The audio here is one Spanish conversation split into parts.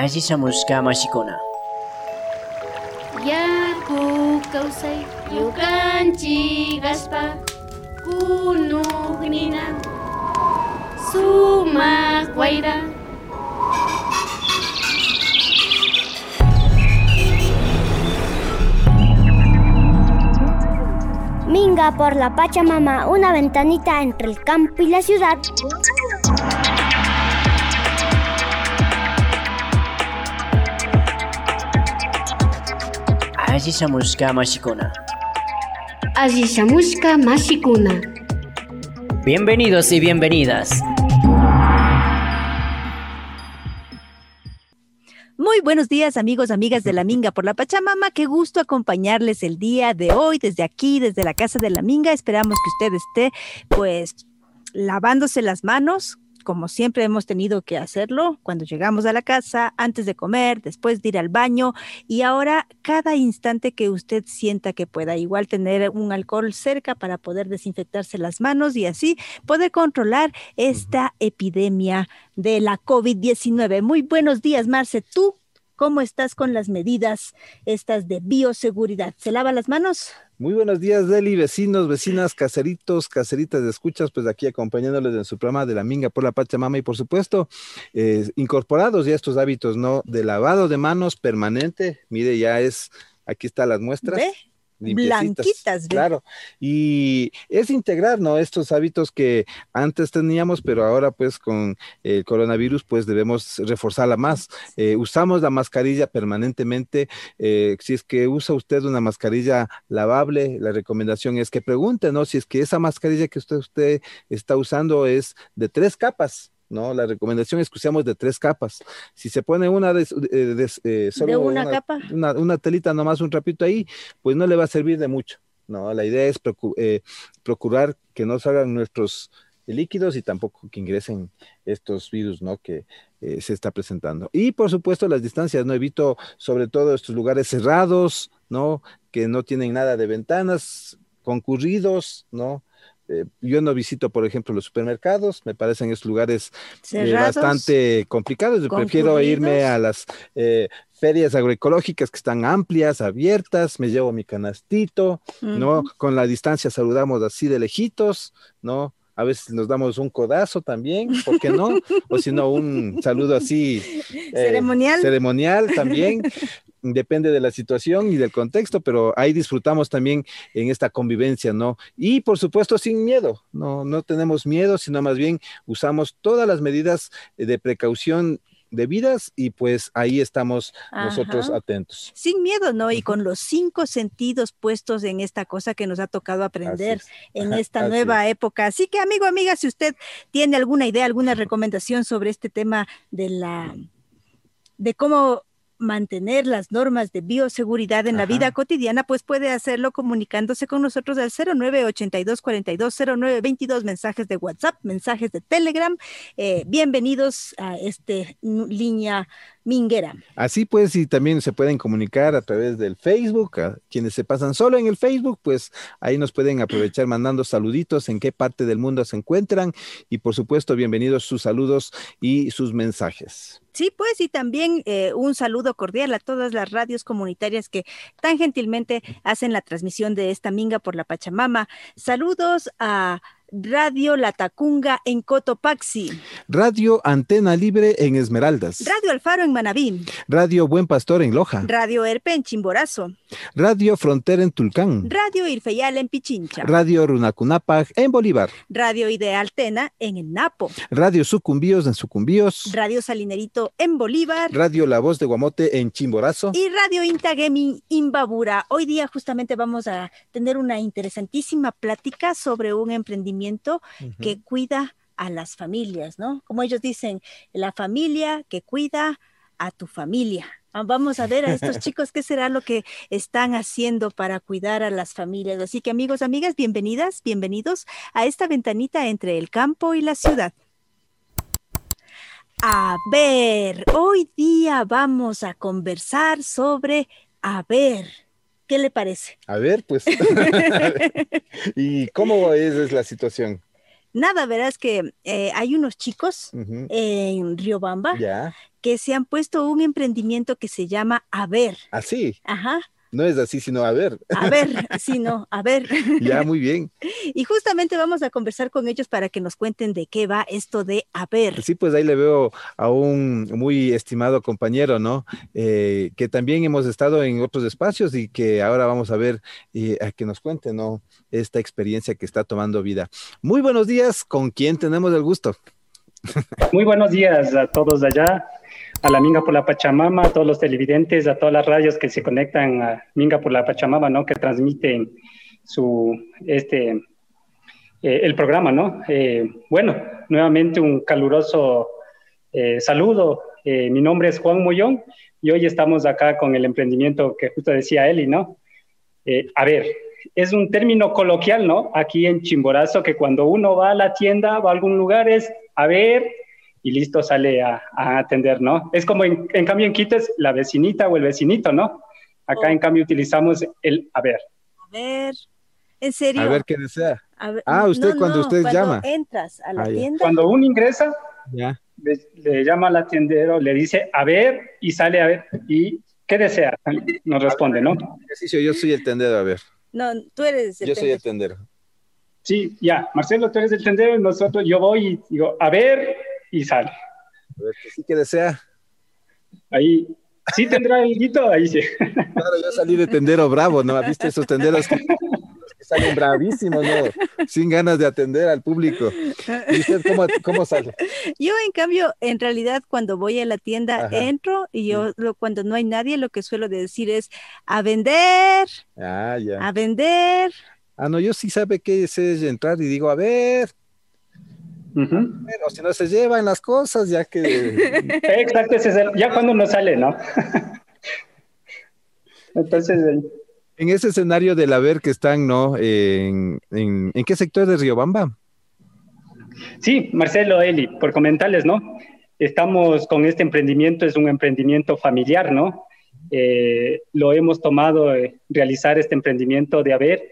Aziza Muska Mashikuna. Yaku kawsay yukanchik aspa kunugnina sumak wayra Minga por la Pachamama, una ventanita entre el campo y la ciudad. Aziza Muska Mashikuna. Azizamushka mashikuna Bienvenidos y bienvenidas. Muy buenos días amigos, amigas de la Minga por la Pachamama. Qué gusto acompañarles el día de hoy desde aquí, desde la casa de la Minga. Esperamos que usted esté pues lavándose las manos, como siempre hemos tenido que hacerlo cuando llegamos a la casa, antes de comer, después de ir al baño y ahora cada instante que usted sienta que pueda igual tener un alcohol cerca para poder desinfectarse las manos y así poder controlar esta epidemia de la COVID-19. Muy buenos días, Marce. ¿Tú cómo estás con las medidas estas de bioseguridad? ¿Se lava las manos? Muy buenos días, Deli, vecinos, vecinas, caseritos, caseritas de escuchas, pues aquí acompañándoles en su programa de la Minga por la Pachamama y por supuesto, eh, incorporados ya estos hábitos, ¿no? De lavado de manos permanente, mire, ya es, aquí están las muestras. ¿Ve? Blanquitas, ve. Claro, y es integrar, ¿no? Estos hábitos que antes teníamos, pero ahora pues con el coronavirus pues debemos reforzarla más. Eh, usamos la mascarilla permanentemente. eh, si es que usa usted una mascarilla lavable, la recomendación es que pregunte, ¿no? Si es que esa mascarilla que usted, usted está usando es de tres capas. ¿No? La recomendación es que usemos de tres capas. Si se pone una de, eh, de- eh, solo una capa? Una, una telita nomás, un rapito ahí, pues no le va a servir de mucho. No, la idea es procu- eh, procurar que no salgan nuestros líquidos y tampoco que ingresen estos virus, ¿no? Que eh, se está presentando. Y por supuesto las distancias, ¿no? Evito sobre todo estos lugares cerrados, ¿no? Que no tienen nada de ventanas, concurridos, ¿no? Eh, yo no visito, por ejemplo, los supermercados, me parecen estos lugares eh, bastante complicados. Yo prefiero irme a las eh, ferias agroecológicas que están amplias, abiertas, me llevo mi canastito, ¿no? Con la distancia saludamos así de lejitos, ¿no? A veces nos damos un codazo también, ¿por qué no? O si no, un saludo así. eh, Ceremonial. Ceremonial también. Depende de la situación y del contexto, pero ahí disfrutamos también en esta convivencia, ¿no? Y por supuesto sin miedo, no, no tenemos miedo, sino más bien usamos todas las medidas de precaución debidas y pues ahí estamos nosotros atentos. Sin miedo, ¿no? Y con los cinco sentidos puestos en esta cosa que nos ha tocado aprender es. en esta nueva época. Así que, amigo, amiga, si usted tiene alguna idea, alguna recomendación sobre este tema de la de cómo mantener las normas de bioseguridad en la vida cotidiana, pues puede hacerlo comunicándose con nosotros al 0982 42 0922 mensajes de WhatsApp, mensajes de Telegram. Eh, bienvenidos a este línea minguera. Así pues, y también se pueden comunicar a través del Facebook, a quienes se pasan solo en el Facebook, pues ahí nos pueden aprovechar mandando saluditos en qué parte del mundo se encuentran y por supuesto bienvenidos sus saludos y sus mensajes. Sí, pues, y también eh, un saludo cordial a todas las radios comunitarias que tan gentilmente hacen la transmisión de esta minga por la Pachamama. Saludos a Radio La Tacunga en Cotopaxi, Radio Antena Libre en Esmeraldas, Radio Alfaro en Manabí, Radio Buen Pastor en Loja, Radio Erpe en Chimborazo, Radio Frontera en Tulcán, Radio Irfeyal en Pichincha, Radio Runacunapag en Bolívar, Radio Ideal Tena en el Napo, Radio Sucumbíos en Sucumbíos, Radio Salinerito en Bolívar. Radio La Voz de Guamote en Chimborazo. Y Radio Intagemi Imbabura. Hoy día justamente vamos a tener una interesantísima plática sobre un emprendimiento que cuida a las familias, ¿no? Como ellos dicen, la familia que cuida a tu familia. Ah, Vamos a ver a estos chicos qué será lo que están haciendo para cuidar a las familias. Así que amigos, amigas, bienvenidas, bienvenidos a esta ventanita entre el campo y la ciudad. A ver, hoy día vamos a conversar sobre a ver. ¿Qué le parece? A ver, pues. ¿Y cómo es, es la situación? Nada, verás que eh, hay unos chicos en Riobamba Ya, que se han puesto un emprendimiento que se llama A ver. así, Ajá, no es así, sino a ver. a ver, sí, no, a ver. Ya, muy bien. Y justamente vamos a conversar con ellos para que nos cuenten de qué va esto de A ver. Sí, pues ahí le veo a un muy estimado compañero, ¿no? Eh, que también hemos estado en otros espacios y que ahora vamos a ver eh, a que nos cuente, ¿no? Esta experiencia que está tomando vida. Muy buenos días, ¿con quién tenemos el gusto? Muy buenos días a todos allá, a la Minga por la Pachamama, a todos los televidentes, a todas las radios que se conectan a Minga por la Pachamama, ¿no? Que transmiten su, este, eh, el programa, ¿no? Eh, bueno, nuevamente un caluroso eh, saludo. Eh, mi nombre es Juan Mollón y hoy estamos acá con el emprendimiento que justo decía Eli, ¿no? Eh, a ver, es un término coloquial, ¿no? Aquí en Chimborazo, que cuando uno va a la tienda, va a algún lugar, es a ver y listo, sale a, a atender, ¿no? Es como en, en, cambio en Quito es la vecinita o el vecinito, ¿no? Acá Oh. en cambio utilizamos el a ver. A ver, en serio. A ver qué desea. A ver, Ah, usted cuando usted cuando llama. entras a la Ah, ya. tienda. Cuando uno ingresa, Ya. le, le llama al atendero, le dice a ver y sale a ver y ¿qué desea? Nos responde, ¿no? Ejercicio, yo soy el tendero, a ver. No, tú eres el Yo soy el tendero. tendero. Sí, ya, Marcelo, tú eres el tendero y nosotros, yo voy y digo, a ver y sale. A ver, ¿qué sí que desea? Ahí, sí tendrá el guito, ahí sí. Claro, yo salí de tendero bravo, ¿no? ¿Has visto esos tenderos que, salen bravísimos, ¿no? Sin ganas de atender al público. ¿Y usted cómo, cómo sale? Yo, en cambio, en realidad, cuando voy a la tienda, Ajá. entro y yo, lo- cuando no hay nadie, lo que suelo decir es a vender, Ah, ya. a vender. Ah, no, yo sí sabe qué es entrar y digo, a ver, O si no se llevan las cosas, ya que... Exacto, ese es el- ya cuando uno sale, ¿no? Entonces, En ese escenario del haber que están, ¿no? En, en, ¿en qué sector de Riobamba? sí, Marcelo, Eli, por comentarles, ¿no? Estamos con este emprendimiento, es un emprendimiento familiar, ¿no? Eh, lo hemos tomado, eh, realizar este emprendimiento de haber.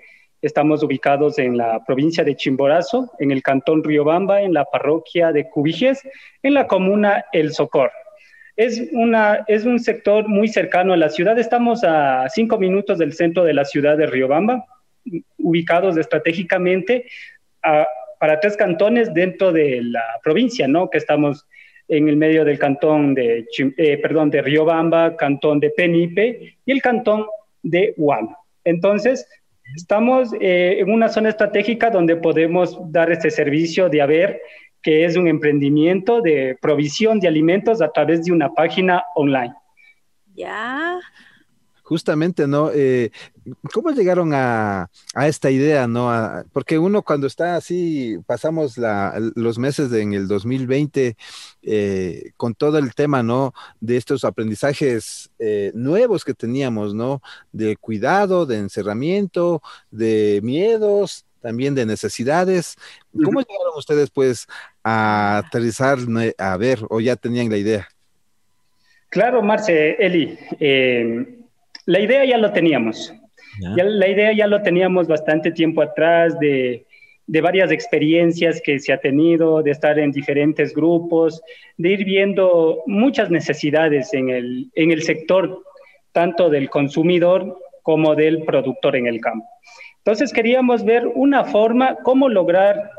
Estamos ubicados en la provincia de Chimborazo, en el cantón Riobamba, en la parroquia de Cubijes, en la comuna El Socor. Es, una, es un sector muy cercano a la ciudad. Estamos a cinco minutos del centro de la ciudad de Riobamba, ubicados estratégicamente a- para tres cantones dentro de la provincia, ¿no? Que estamos en el medio del cantón de, eh, perdón, de Riobamba, cantón de Penipe y el cantón de Huama. Entonces, estamos eh, en una zona estratégica donde podemos dar este servicio de haber, que es un emprendimiento de provisión de alimentos a través de una página online. Ya. Justamente, ¿no? Eh, ¿Cómo llegaron a, a esta idea, ¿no? A- porque uno cuando está así, pasamos la, los meses de- en el 2020 eh, con todo el tema, ¿no? De estos aprendizajes eh, nuevos que teníamos, ¿no? De cuidado, de encerramiento, de miedos, también de necesidades. ¿Cómo llegaron ustedes, pues, a aterrizar, a ver, o ya tenían la idea? Claro, Marce, Eli, eh, la idea ya lo teníamos. Ya la idea ya lo teníamos bastante tiempo atrás de, de varias experiencias que se ha tenido, de estar en diferentes grupos, de ir viendo muchas necesidades en el, en el sector, tanto del consumidor como del productor en el campo. Entonces queríamos ver una forma, cómo lograr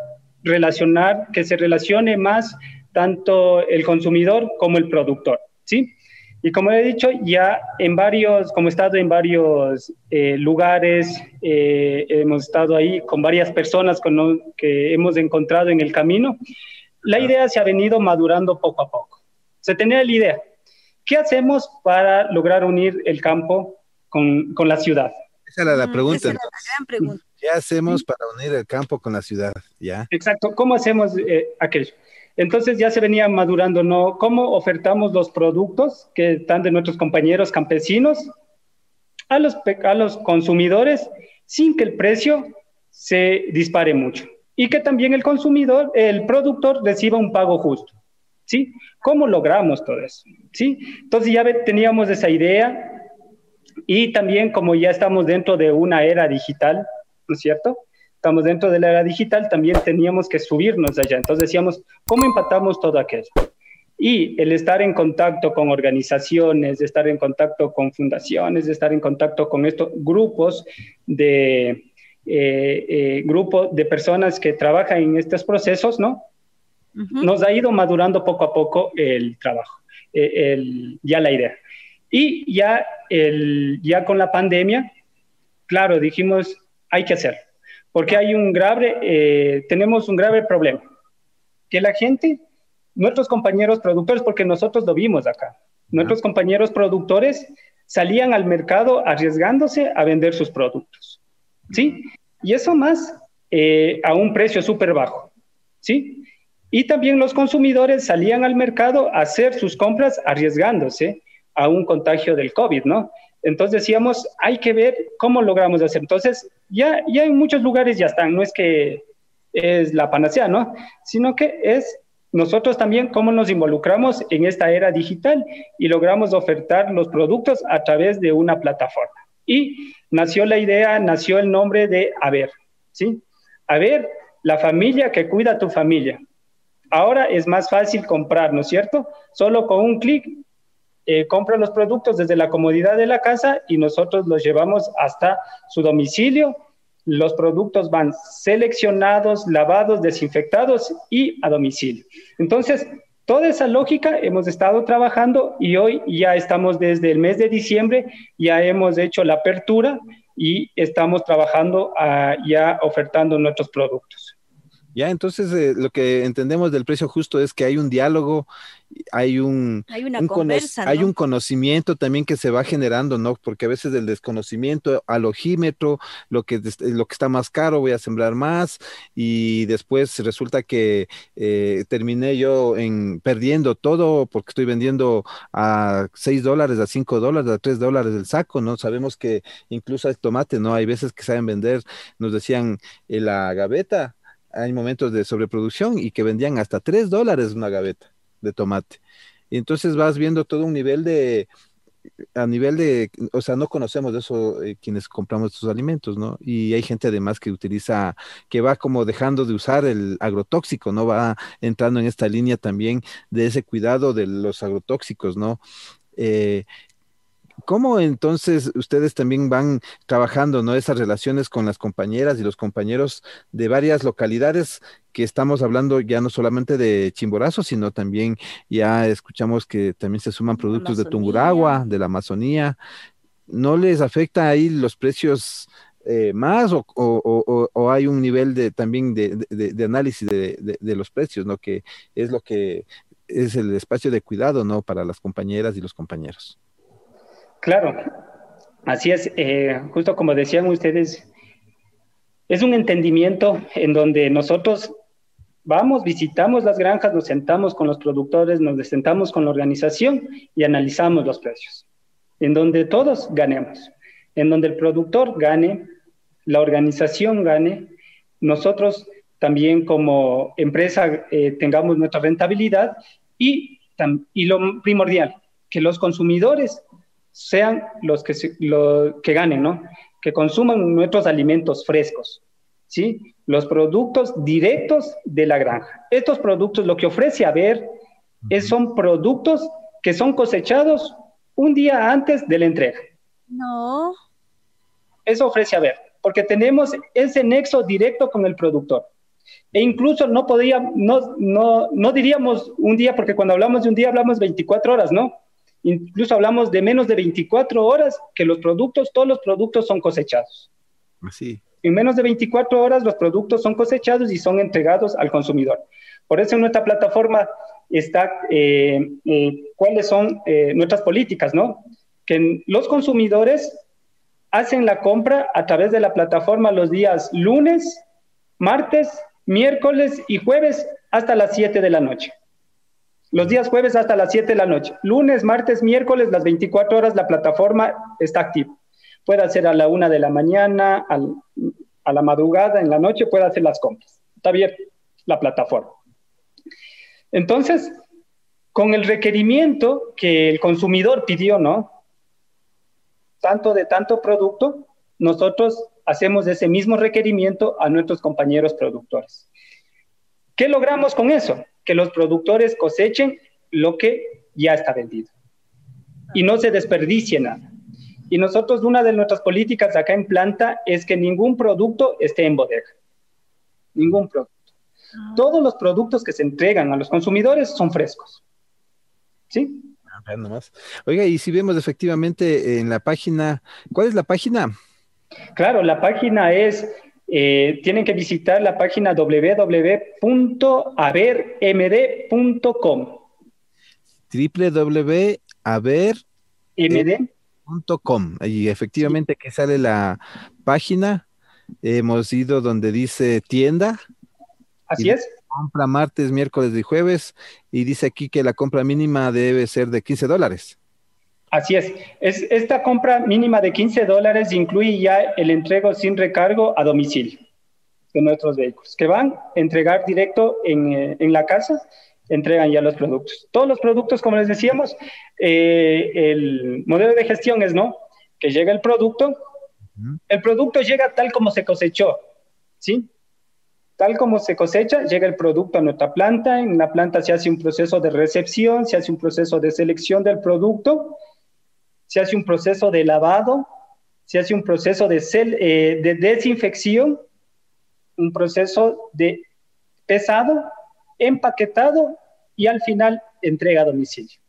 relacionar, que se relacione más tanto el consumidor como el productor, ¿sí? Y como he dicho, ya en varios, como he estado en varios eh, lugares, eh, hemos estado ahí con varias personas con lo, que hemos encontrado en el camino, la idea se ha venido madurando poco a poco. Se tenía la idea, ¿qué hacemos para lograr unir el campo con, con la ciudad? Esa era la Mm, pregunta. esa era la gran pregunta. ¿Qué hacemos para unir el campo con la ciudad? ¿Ya? Exacto, ¿cómo hacemos eh, aquello? Entonces ya se venía madurando, ¿no? ¿Cómo ofertamos los productos que están de nuestros compañeros campesinos a los, a los consumidores sin que el precio se dispare mucho? Y que también el consumidor, el productor reciba un pago justo, ¿sí? ¿Cómo logramos todo eso? ¿Sí? Entonces ya teníamos esa idea y también como ya estamos dentro de una era digital, ¿no es cierto? Estamos dentro de la era digital, también teníamos que subirnos allá. Entonces decíamos, ¿cómo empatamos todo aquello? Y el estar en contacto con organizaciones, estar en contacto con fundaciones, estar en contacto con estos grupos de, eh, eh, grupo de personas que trabajan en estos procesos, ¿no? Nos ha ido madurando poco a poco el trabajo, eh, el, ya la idea. Y ya, el, ya con la pandemia, claro, dijimos, hay que hacer, porque hay un grave, eh, tenemos un grave problema, que la gente, nuestros compañeros productores, porque nosotros lo vimos acá, nuestros compañeros productores salían al mercado arriesgándose a vender sus productos, ¿sí? Y eso más eh, a un precio súper bajo, ¿sí? Y también los consumidores salían al mercado a hacer sus compras arriesgándose a un contagio del COVID, ¿no? Entonces decíamos, hay que ver cómo logramos hacer. Entonces, ya, ya en muchos lugares ya están, no es que es la panacea, ¿no? Sino que es nosotros también cómo nos involucramos en esta era digital y logramos ofertar los productos a través de una plataforma. Y nació la idea, nació el nombre de Haber, ¿sí? Haber, la familia que cuida a tu familia. Ahora es más fácil comprar, ¿no es cierto? Solo con un clic eh, compra los productos desde la comodidad de la casa y nosotros los llevamos hasta su domicilio. Los productos van seleccionados, lavados, desinfectados y a domicilio. Entonces, toda esa lógica hemos estado trabajando y hoy ya estamos desde el mes de diciembre, ya hemos hecho la apertura y estamos trabajando ah, ya ofertando nuestros productos. Ya, entonces eh, lo que entendemos del precio justo es que hay un diálogo, hay un, Hay una un conversa, hay un conocimiento también que se va generando, ¿no? Porque a veces del desconocimiento al ojímetro, lo que, lo que está más caro voy a sembrar más y después resulta que eh, terminé yo en perdiendo todo porque estoy vendiendo a 6 dólares, a 5 dólares, a 3 dólares el saco, ¿no? Sabemos que incluso el tomate, ¿no? Hay veces que saben vender, nos decían en la gaveta, hay momentos de sobreproducción y que vendían hasta 3 dólares una gaveta de tomate. Y entonces vas viendo todo un nivel de, a nivel de, o sea, no conocemos de eso eh, quienes compramos estos alimentos, ¿no? Y hay gente además que utiliza, que va como dejando de usar el agrotóxico, ¿no? Va entrando en esta línea también de ese cuidado de los agrotóxicos, ¿no? Eh, ¿Cómo entonces ustedes también van trabajando, ¿no? Esas relaciones con las compañeras y los compañeros de varias localidades que estamos hablando ya no solamente de Chimborazo, sino también ya escuchamos que también se suman productos de Amazonía. Tungurahua, de la Amazonía. ¿No les afecta ahí los precios eh, más o, o- o- o hay un nivel de también de, de- de análisis de, de- de los precios, ¿no? Que es lo que es el espacio de cuidado, ¿no? Para las compañeras y los compañeros. Claro, así es. eh, justo como decían ustedes, es un entendimiento en donde nosotros vamos, visitamos las granjas, nos sentamos con los productores, nos sentamos con la organización y analizamos los precios, en donde todos ganemos, en donde el productor gane, la organización gane, nosotros también como empresa eh, tengamos nuestra rentabilidad y, y lo primordial, que los consumidores sean los que, se- lo- que ganen, ¿no? Que consuman nuestros alimentos frescos, ¿sí? Los productos directos de la granja. Estos productos, lo que ofrece a ver, es, son productos que son cosechados un día antes de la entrega. No. Eso ofrece a ver, porque tenemos ese nexo directo con el productor. E incluso no podía, no, no, no diríamos un día, porque cuando hablamos de un día hablamos 24 horas, ¿no? Incluso hablamos de menos de 24 horas que los productos, todos los productos son cosechados. Así. En menos de 24 horas los productos son cosechados y son entregados al consumidor. Por eso en nuestra plataforma está eh, eh, cuáles son eh, nuestras políticas, ¿no? Que los consumidores hacen la compra a través de la plataforma los días lunes, martes, miércoles y jueves hasta las 7 de la noche. Los días jueves hasta las 7 de la noche. Lunes, martes, miércoles, las 24 horas la plataforma está activa. Puede hacer a la una de la mañana, a la madrugada, en la noche, puede hacer las compras. Está abierta la plataforma. Entonces, con el requerimiento que el consumidor pidió, ¿no? Tanto de tanto producto, nosotros hacemos ese mismo requerimiento a nuestros compañeros productores. ¿Qué logramos con eso? Que los productores cosechen lo que ya está vendido y no se desperdicie nada. Y nosotros, una de nuestras políticas acá en planta es que ningún producto esté en bodega. Ningún producto. Ah. Todos los productos que se entregan a los consumidores son frescos. ¿Sí? Ah, nomás. Oiga, y si vemos efectivamente en la página, ¿cuál es la página? Claro, la página es, eh, tienen que visitar la página www.avermd.com. www.aver.com. MD, Y efectivamente aquí sale la página. Hemos ido donde dice tienda, así es. compra martes, miércoles y jueves. Y dice aquí que la compra mínima debe ser de 15 dólares. Así es. es. Esta compra mínima de 15 dólares incluye ya el entrego sin recargo a domicilio de nuestros vehículos, que van a entregar directo en, eh, en la casa, entregan ya los productos. Todos los productos, como les decíamos, eh, el modelo de gestión es, ¿no? Que llega el producto, el producto llega tal como se cosechó, ¿sí? Tal como se cosecha, llega el producto a nuestra planta. En la planta se hace un proceso de recepción, se hace un proceso de selección del producto, se hace un proceso de lavado, se hace un proceso de, cel- eh, de desinfección, un proceso de pesado, empaquetado y al final entrega a domicilio.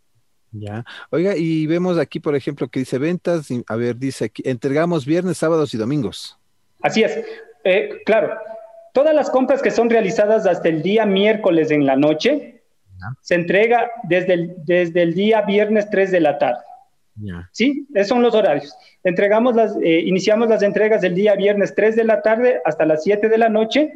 Ya. Oiga, y vemos aquí, por ejemplo, que dice ventas. A ver, dice aquí, entregamos viernes, sábados y domingos. Así es. Eh, claro, todas las compras que son realizadas hasta el día miércoles en la noche, se entrega desde el, desde el día viernes 3 de la tarde. ¿Sí? Esos son los horarios. Entregamos las, eh, iniciamos las entregas el día viernes 3 de la tarde hasta las 7 de la noche.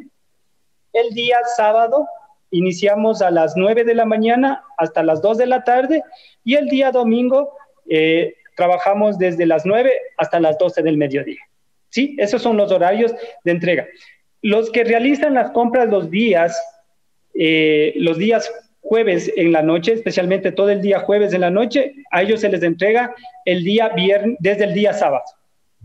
El día sábado iniciamos a las 9 de la mañana hasta las 2 de la tarde y el día domingo eh, trabajamos desde las 9 hasta las 12 del mediodía. ¿Sí? Esos son los horarios de entrega. Los que realizan las compras los días, eh, los días jueves en la noche, especialmente todo el día jueves en la noche, a ellos se les entrega el día viernes, desde el día sábado.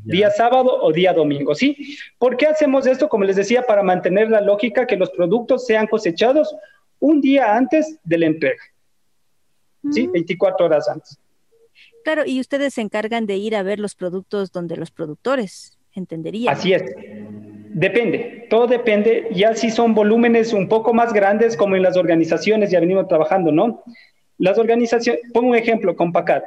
Ya. Día sábado o día domingo, ¿sí? ¿Por qué hacemos esto? Como les decía, para mantener la lógica que los productos sean cosechados un día antes de la entrega, ¿sí? Mm, 24 horas antes. Claro, y ustedes se encargan de ir a ver los productos donde los productores, entendería. Así es. Depende, todo depende. Ya si son volúmenes un poco más grandes, como en las organizaciones ya venimos trabajando, ¿no? Las organizaciones, pongo un ejemplo con PACAT.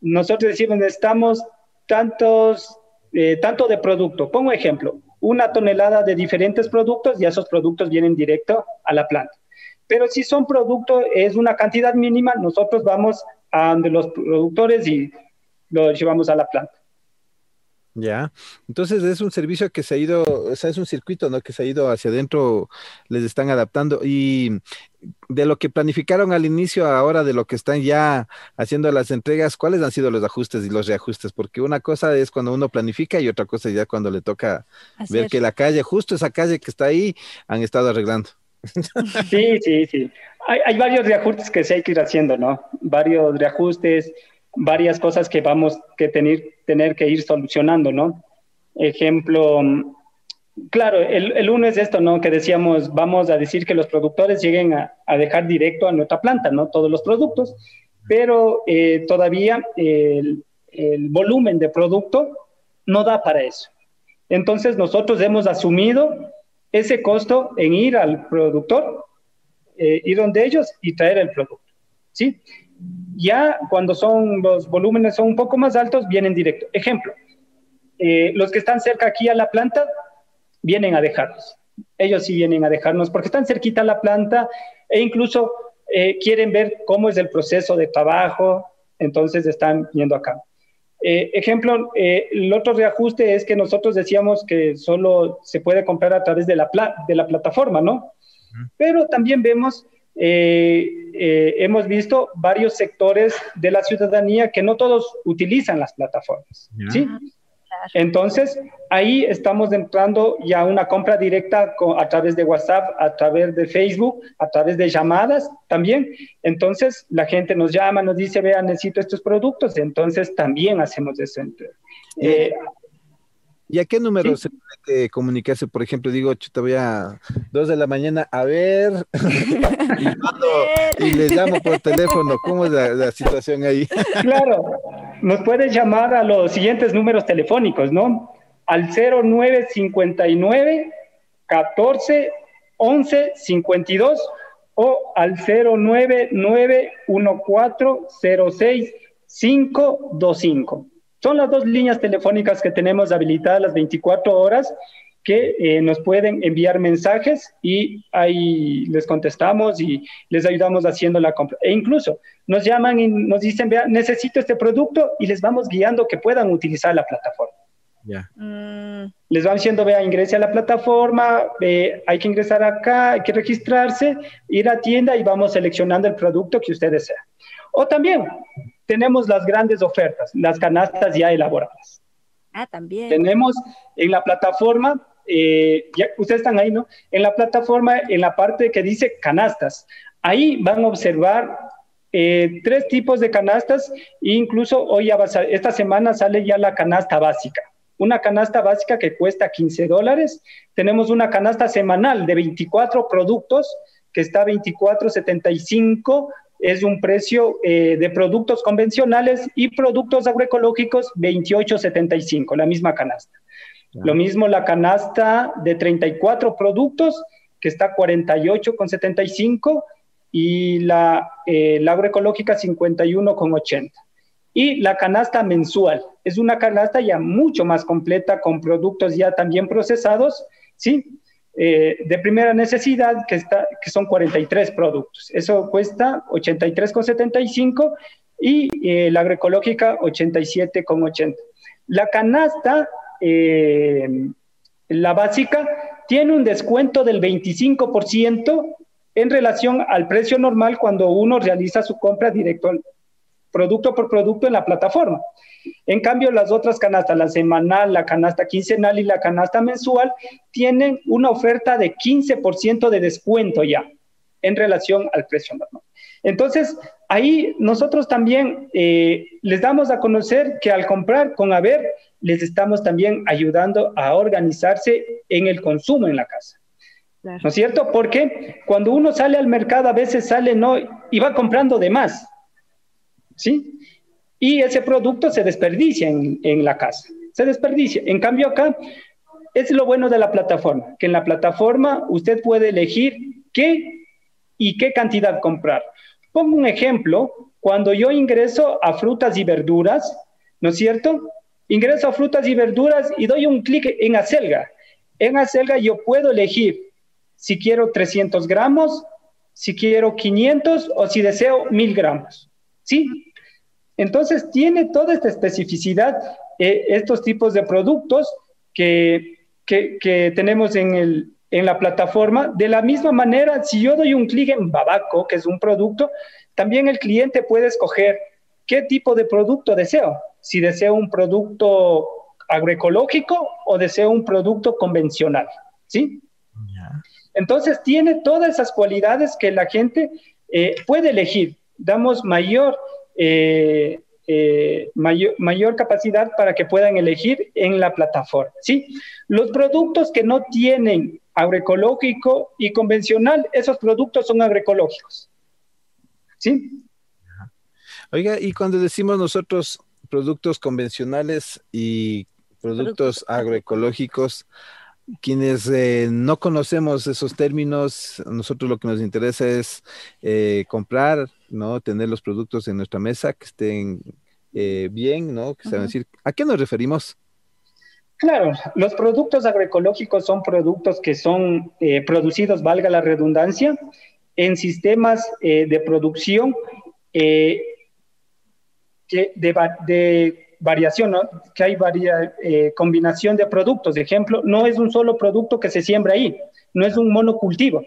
Nosotros decimos, necesitamos tantos, eh, tanto de producto. Pongo un ejemplo, una tonelada de diferentes productos y esos productos vienen directo a la planta. Pero si son productos, es una cantidad mínima, nosotros vamos a donde los productores y lo llevamos a la planta. Ya. Entonces es un servicio que se ha ido, o sea, es un circuito, ¿no? Que se ha ido hacia adentro, les están adaptando. Y de lo que planificaron al inicio, ahora de lo que están ya haciendo las entregas, ¿cuáles han sido los ajustes y los reajustes? Porque una cosa es cuando uno planifica y otra cosa ya cuando le toca Así ver es. que la calle, justo esa calle que está ahí, han estado arreglando. Sí, sí, sí. Hay, hay varios reajustes que se hay que ir haciendo, ¿no? Varios reajustes, varias cosas que vamos que tener, tener que ir solucionando, ¿no? Ejemplo, claro, el, el uno es esto, ¿no? Que decíamos, vamos a decir que los productores lleguen a, a dejar directo a nuestra planta, ¿no? Todos los productos, pero eh, todavía el, el volumen de producto no da para eso. Entonces nosotros hemos asumido ese costo en ir al productor, eh, ir donde ellos y traer el producto, ¿sí? Ya cuando son los volúmenes son un poco más altos, vienen directo. Ejemplo, eh, los que están cerca aquí a la planta vienen a dejarnos. Ellos sí vienen a dejarnos porque están cerquita a la planta e incluso eh, quieren ver cómo es el proceso de trabajo, entonces están yendo acá. Eh, ejemplo, eh, el otro reajuste es que nosotros decíamos que solo se puede comprar a través de la, pla de la plataforma, ¿no? Pero también vemos, eh, eh, hemos visto varios sectores de la ciudadanía que no todos utilizan las plataformas. ¿sí? Entonces, ahí estamos entrando ya a una compra directa a través de WhatsApp, a través de Facebook, a través de llamadas también. Entonces, la gente nos llama, nos dice, vea, necesito estos productos. Entonces, también hacemos eso. Eh, ¿Y a qué número Sí. se que comunicarse? Por ejemplo, digo, chuta, voy a dos de la mañana, a ver, y, mando- y les llamo por teléfono. ¿Cómo es la, la situación ahí? Claro, nos puedes llamar a los siguientes números telefónicos, ¿no? Al 0959 14 11 52 o al 099 1406 525. Son las dos líneas telefónicas que tenemos habilitadas las 24 horas que eh, nos pueden enviar mensajes y ahí les contestamos y les ayudamos haciendo la compra. E incluso nos llaman y nos dicen, vea, necesito este producto y les vamos guiando que puedan utilizar la plataforma. Ya. Mm, Les van diciendo, vea, ingrese a la plataforma, ve, hay que ingresar acá, hay que registrarse, ir a tienda y vamos seleccionando el producto que usted desea. O también tenemos las grandes ofertas, las canastas ya elaboradas. ah, también. Tenemos en la plataforma, eh, ya, ustedes están ahí, ¿no? En la plataforma, en la parte que dice canastas, ahí van a observar eh, tres tipos de canastas, e incluso hoy, ya va a sa- esta semana sale ya la canasta básica. Una canasta básica que cuesta 15 dólares. Tenemos una canasta semanal de 24 productos que está 24.75 es un precio eh, de productos convencionales y productos agroecológicos 28.75, la misma canasta. Lo mismo la canasta de 34 productos que está 48,75 y la, eh, la agroecológica 51,80. Y la canasta mensual es una canasta ya mucho más completa con productos ya también procesados, ¿sí? Eh, de primera necesidad, que, está, que son 43 productos. Eso cuesta 83,75 y eh, la agroecológica 87,80. La canasta, eh, la básica, tiene un descuento del 25% en relación al precio normal cuando uno realiza su compra directo producto por producto en la plataforma. En cambio, las otras canastas, la semanal, la canasta quincenal y la canasta mensual, tienen una oferta de 15% de descuento ya en relación al precio normal. Entonces, ahí nosotros también eh, les damos a conocer que al comprar con Haber, les estamos también ayudando a organizarse en el consumo en la casa. Claro. ¿No es cierto? Porque cuando uno sale al mercado, a veces sale no y va comprando de más. ¿Sí? Y ese producto se desperdicia en, en la casa. Se desperdicia. En cambio, acá es lo bueno de la plataforma, que en la plataforma usted puede elegir qué y qué cantidad comprar. Pongo un ejemplo, cuando yo ingreso a frutas y verduras, ¿no es cierto? Ingreso a frutas y verduras y doy un clic en Acelga. En Acelga yo puedo elegir si quiero 300 gramos, si quiero 500 o si deseo 1000 gramos. ¿Sí? Entonces tiene toda esta especificidad eh, estos tipos de productos que, que, que tenemos en, el, en la plataforma. De la misma manera, si yo doy un clic en Babaco, que es un producto, también el cliente puede escoger qué tipo de producto deseo. Si deseo un producto agroecológico o deseo un producto convencional. ¿Sí? Entonces tiene todas esas cualidades que la gente eh, puede elegir. Damos mayor, eh, eh, mayor, mayor, capacidad para que puedan elegir en la plataforma. ¿sí? Los productos que no tienen agroecológico y convencional, esos productos son agroecológicos. ¿Sí? Oiga, y cuando decimos nosotros productos convencionales y productos agroecológicos, quienes eh, no conocemos esos términos, nosotros lo que nos interesa es eh, comprar, ¿no? Tener los productos en nuestra mesa que estén eh, bien, ¿no? Que uh -huh. decir, ¿a qué nos referimos? Claro, los productos agroecológicos son productos que son eh, producidos, valga la redundancia, en sistemas eh, de producción eh, que de, de variación, ¿no? que hay varia, eh, combinación de productos. De ejemplo, no es un solo producto que se siembra ahí, no es un monocultivo,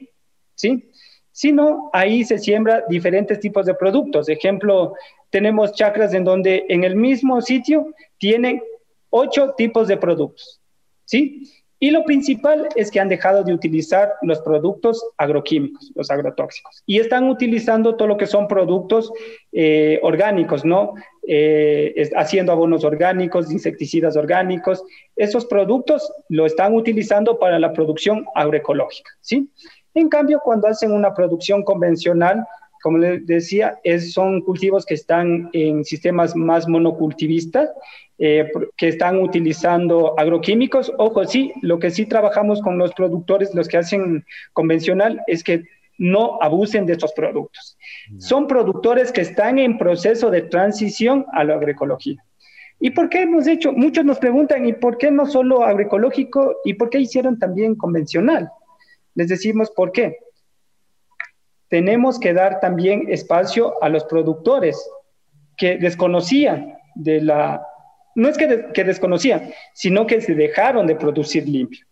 ¿sí? Sino ahí se siembra diferentes tipos de productos. Ejemplo, tenemos chacras en donde en el mismo sitio tienen ocho tipos de productos, ¿sí? Y lo principal es que han dejado de utilizar los productos agroquímicos, los agrotóxicos, y están utilizando todo lo que son productos eh, orgánicos, ¿no? Eh, haciendo abonos orgánicos, insecticidas orgánicos. Esos productos lo están utilizando para la producción agroecológica, ¿sí? En cambio, cuando hacen una producción convencional, como les decía, es, son cultivos que están en sistemas más monocultivistas, eh, que están utilizando agroquímicos. Ojo, sí, lo que sí trabajamos con los productores, los que hacen convencional, es que no abusen de estos productos. Son productores que están en proceso de transición a la agroecología. ¿Y por qué hemos hecho? Muchos nos preguntan, ¿y por qué no solo agroecológico? ¿Y por qué hicieron también convencional? Les decimos por qué tenemos que dar también espacio a los productores que desconocían de la, no es que, que desconocían, sino que se dejaron de producir limpio.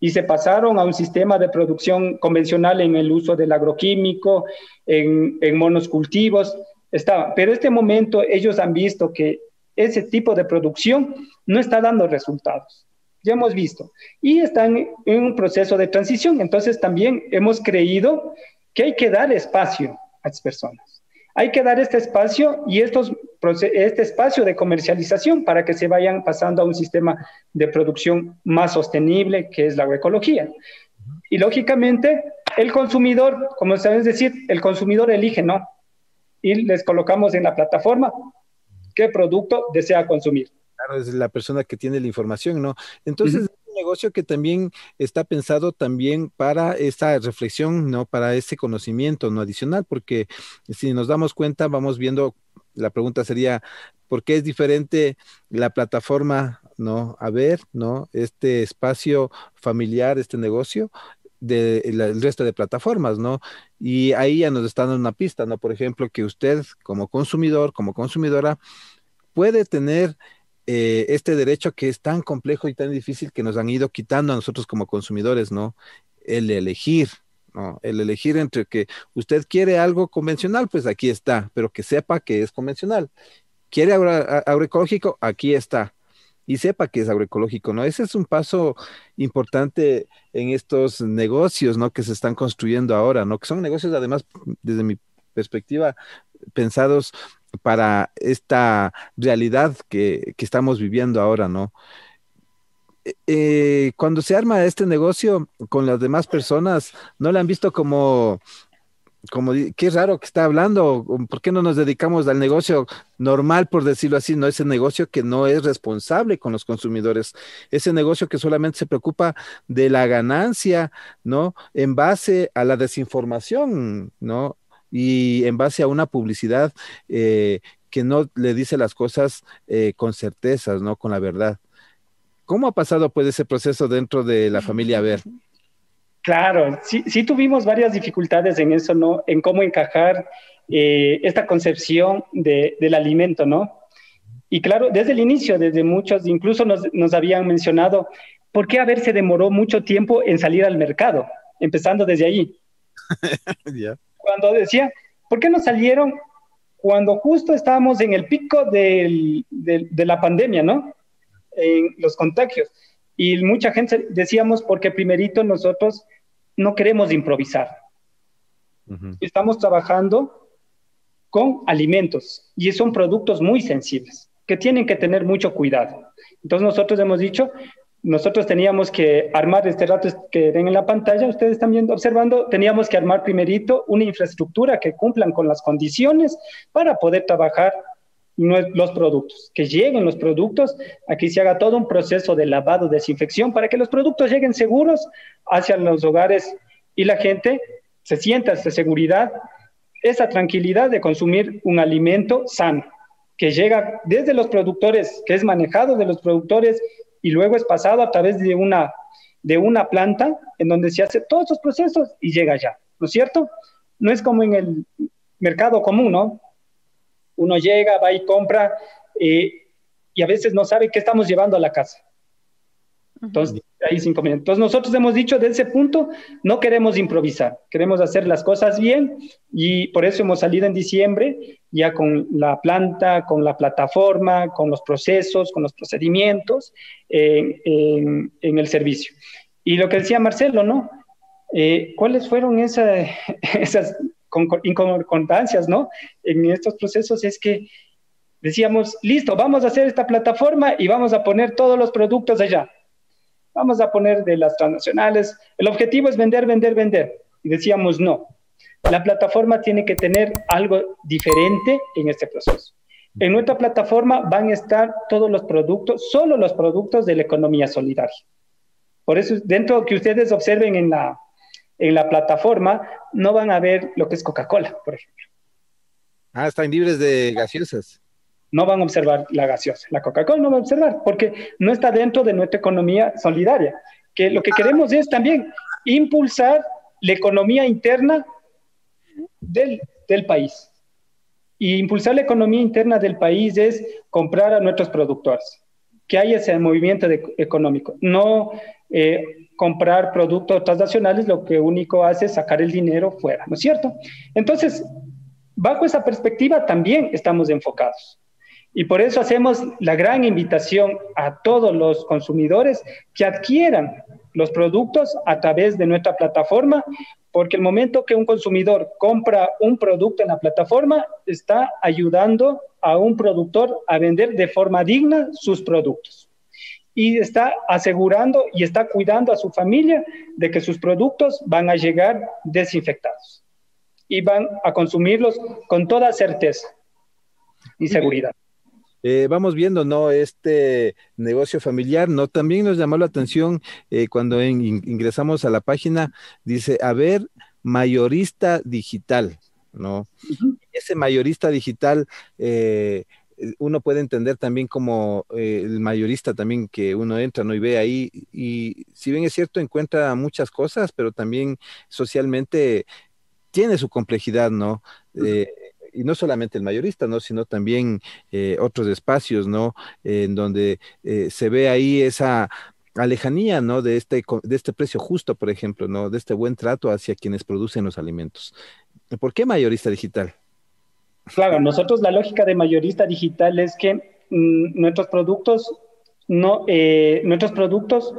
Y se pasaron a un sistema de producción convencional en el uso del agroquímico, en, en monos cultivos, estaba. Pero en este momento ellos han visto que ese tipo de producción no está dando resultados. Ya hemos visto. Y están en un proceso de transición. Entonces también hemos creído que hay que dar espacio a las personas. Hay que dar este espacio y estos, este espacio de comercialización para que se vayan pasando a un sistema de producción más sostenible, que es la agroecología. Y lógicamente, el consumidor, como sabes decir, el consumidor elige, ¿no? Y les colocamos en la plataforma qué producto desea consumir. Claro, es la persona que tiene la información, ¿no? Entonces, negocio que también está pensado también para esta reflexión, ¿no? Para ese conocimiento no adicional, porque si nos damos cuenta, vamos viendo, la pregunta sería, ¿por qué es diferente la plataforma, ¿no? A ver, ¿no? Este espacio familiar, este negocio, del resto de plataformas, ¿no? Y ahí ya nos están dando una pista, ¿no? Por ejemplo, que usted como consumidor, como consumidora, puede tener eh, este derecho que es tan complejo y tan difícil que nos han ido quitando a nosotros como consumidores, ¿no? El elegir, ¿no? El elegir entre que usted quiere algo convencional, pues aquí está, pero que sepa que es convencional. ¿Quiere agroecológico? Aquí está. Y sepa que es agroecológico, ¿no? Ese es un paso importante en estos negocios, ¿no? Que se están construyendo ahora, ¿no? Que son negocios, además, desde mi perspectiva, pensados para esta realidad que, estamos viviendo ahora, ¿no? Eh, eh, cuando se arma este negocio con las demás personas, ¿no le han visto como, como, qué raro que está hablando? ¿Por qué no nos dedicamos al negocio normal, por decirlo así, no ese negocio que no es responsable con los consumidores, ese negocio que solamente se preocupa de la ganancia, ¿no? En base a la desinformación, ¿no? Y en base a una publicidad eh, que no le dice las cosas eh, con certezas, ¿no? Con la verdad. ¿Cómo ha pasado pues ese proceso dentro de la familia Ver? Claro, sí, sí tuvimos varias dificultades en eso, ¿no? En cómo encajar eh, esta concepción del alimento, ¿no? Y claro, desde el inicio, desde muchos, incluso nos, nos habían mencionado, ¿por qué haber se demoró mucho tiempo en salir al mercado? Empezando desde ahí. Ya cuando decía, ¿por qué no salieron cuando justo estábamos en el pico de la pandemia, ¿no? En los contagios. Y mucha gente decíamos, porque primerito nosotros no queremos improvisar. Estamos trabajando con alimentos y son productos muy sensibles que tienen que tener mucho cuidado. Entonces nosotros hemos dicho, nosotros teníamos que armar, este rato que ven en la pantalla, ustedes están viendo, observando, teníamos que armar primerito una infraestructura que cumplan con las condiciones para poder trabajar los productos, que lleguen los productos, aquí se haga todo un proceso de lavado, desinfección, para que los productos lleguen seguros hacia los hogares y la gente se sienta esa seguridad, esa tranquilidad de consumir un alimento sano, que llega desde los productores, que es manejado de los productores y luego es pasado a través de una, de una planta en donde se hace todos esos procesos y llega allá, ¿no es cierto? No es como en el mercado común, ¿no? Uno llega, va y compra eh, y a veces no sabe qué estamos llevando a la casa. Entonces, ahí cinco minutos. Entonces, nosotros hemos dicho de ese punto, no queremos improvisar, queremos hacer las cosas bien y por eso hemos salido en diciembre ya con la planta, con la plataforma, con los procesos, con los procedimientos en, el servicio. Y lo que decía Marcelo, ¿no? Eh, ¿Cuáles fueron esas inconcordancias, ¿no? En estos procesos es que decíamos, listo, vamos a hacer esta plataforma y vamos a poner todos los productos allá. Vamos a poner de las transnacionales. El objetivo es vender, vender, vender. Y decíamos, no, la plataforma tiene que tener algo diferente en este proceso. En nuestra plataforma van a estar todos los productos, solo los productos de la economía solidaria. Por eso, dentro que ustedes observen en la, en la plataforma, no van a ver lo que es Coca-Cola, por ejemplo. Ah, están libres de gaseosas. No van a observar la gaseosa. La Coca-Cola no va a observar porque no está dentro de nuestra economía solidaria. Que lo que queremos es también impulsar la economía interna del, del país. Y impulsar la economía interna del país es comprar a nuestros productores, que haya ese movimiento económico, no eh, comprar productos transnacionales, lo que único hace es sacar el dinero fuera, ¿no es cierto? Entonces, bajo esa perspectiva también estamos enfocados. Y por eso hacemos la gran invitación a todos los consumidores que adquieran los productos a través de nuestra plataforma, porque el momento que un consumidor compra un producto en la plataforma, está ayudando a un productor a vender de forma digna sus productos. Y está asegurando y está cuidando a su familia de que sus productos van a llegar desinfectados y van a consumirlos con toda certeza y seguridad. Eh, vamos viendo, ¿no? Este negocio familiar, ¿no? También nos llamó la atención eh, cuando ingresamos a la página, dice, a ver, mayorista digital, ¿no? Ese mayorista digital, eh, uno puede entender también como el mayorista también que uno entra, ¿no? Y ve ahí, y si bien es cierto, encuentra muchas cosas, pero también socialmente tiene su complejidad, ¿no? Y no solamente el mayorista, ¿no? Sino también eh, otros espacios, ¿no? en donde eh, se ve ahí esa lejanía, ¿no? De este, de este precio justo, por ejemplo, ¿no? De este buen trato hacia quienes producen los alimentos. ¿Por qué mayorista digital? Claro, nosotros la lógica de mayorista digital es que mm, nuestros productos no, eh, nuestros productos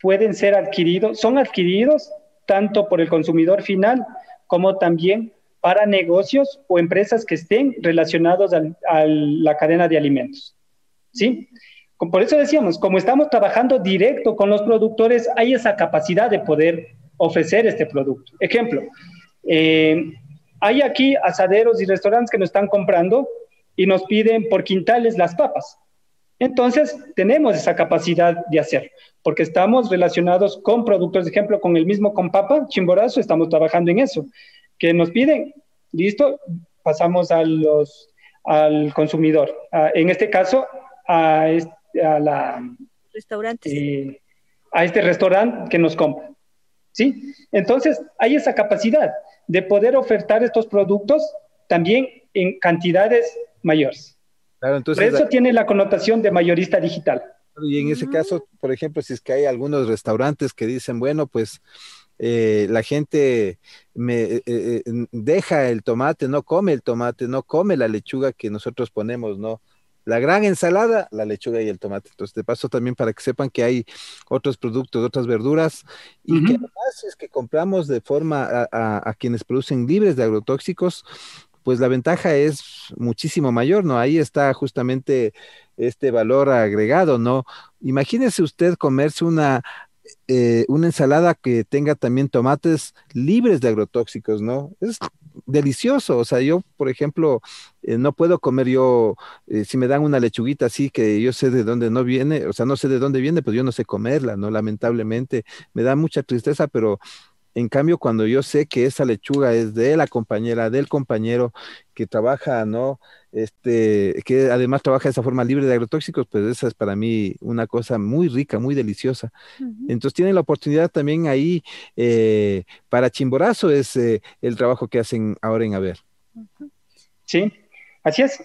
pueden ser adquiridos, son adquiridos tanto por el consumidor final como también para negocios o empresas que estén relacionados a la cadena de alimentos. ¿Sí? Por eso decíamos, como estamos trabajando directo con los productores, hay esa capacidad de poder ofrecer este producto. Ejemplo, eh, hay aquí asaderos y restaurantes que nos están comprando y nos piden por quintales las papas. Entonces, tenemos esa capacidad de hacerlo, porque estamos relacionados con productores, ejemplo, con el mismo con papa, Chimborazo, estamos trabajando en eso que nos piden, listo, pasamos a los, al consumidor. en este caso, a, a la... Restaurantes. Eh, a este restaurante que nos compra. ¿Sí? Entonces, hay esa capacidad de poder ofertar estos productos también en cantidades mayores. Claro, entonces, Por eso tiene la connotación de mayorista digital. Y en ese caso, por ejemplo, si es que hay algunos restaurantes que dicen, bueno, pues eh, la gente me eh, eh, deja el tomate, no come el tomate, no come la lechuga que nosotros ponemos, ¿no? La gran ensalada, la lechuga y el tomate. Entonces, de paso también para que sepan que hay otros productos, otras verduras, y que además es que compramos de forma a, quienes producen libres de agrotóxicos, pues la ventaja es muchísimo mayor, ¿no? Ahí está justamente este valor agregado, ¿no? Imagínese usted comerse una eh, una ensalada que tenga también tomates libres de agrotóxicos, ¿no? Es delicioso. O sea, yo, por ejemplo, eh, no puedo comer yo, eh, si me dan una lechuguita así que yo sé de dónde no viene, o sea, no sé de dónde viene, pues yo no sé comerla, ¿no? Lamentablemente, me da mucha tristeza, pero en cambio, cuando yo sé que esa lechuga es de la compañera, del compañero que trabaja, ¿no? Este, que además trabaja de esa forma libre de agrotóxicos, pues esa es para mí una cosa muy rica, muy deliciosa. Entonces tienen la oportunidad también ahí eh, para Chimborazo es eh, el trabajo que hacen ahora en Haber. Sí, así es.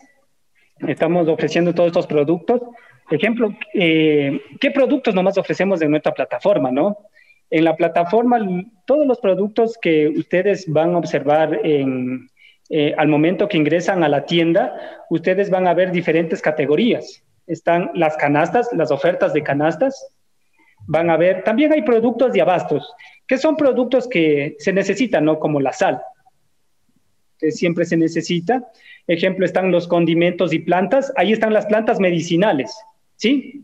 Estamos ofreciendo todos estos productos. Ejemplo, eh, ¿qué productos nomás ofrecemos en nuestra plataforma, no? En la plataforma, todos los productos que ustedes van a observar en, eh, al momento que ingresan a la tienda, ustedes van a ver diferentes categorías. Están las canastas, las ofertas de canastas. Van a ver, también hay productos de abastos, que son productos que se necesitan, ¿no? Como la sal, que siempre se necesita. Ejemplo, están los condimentos y plantas. Ahí están las plantas medicinales, ¿sí?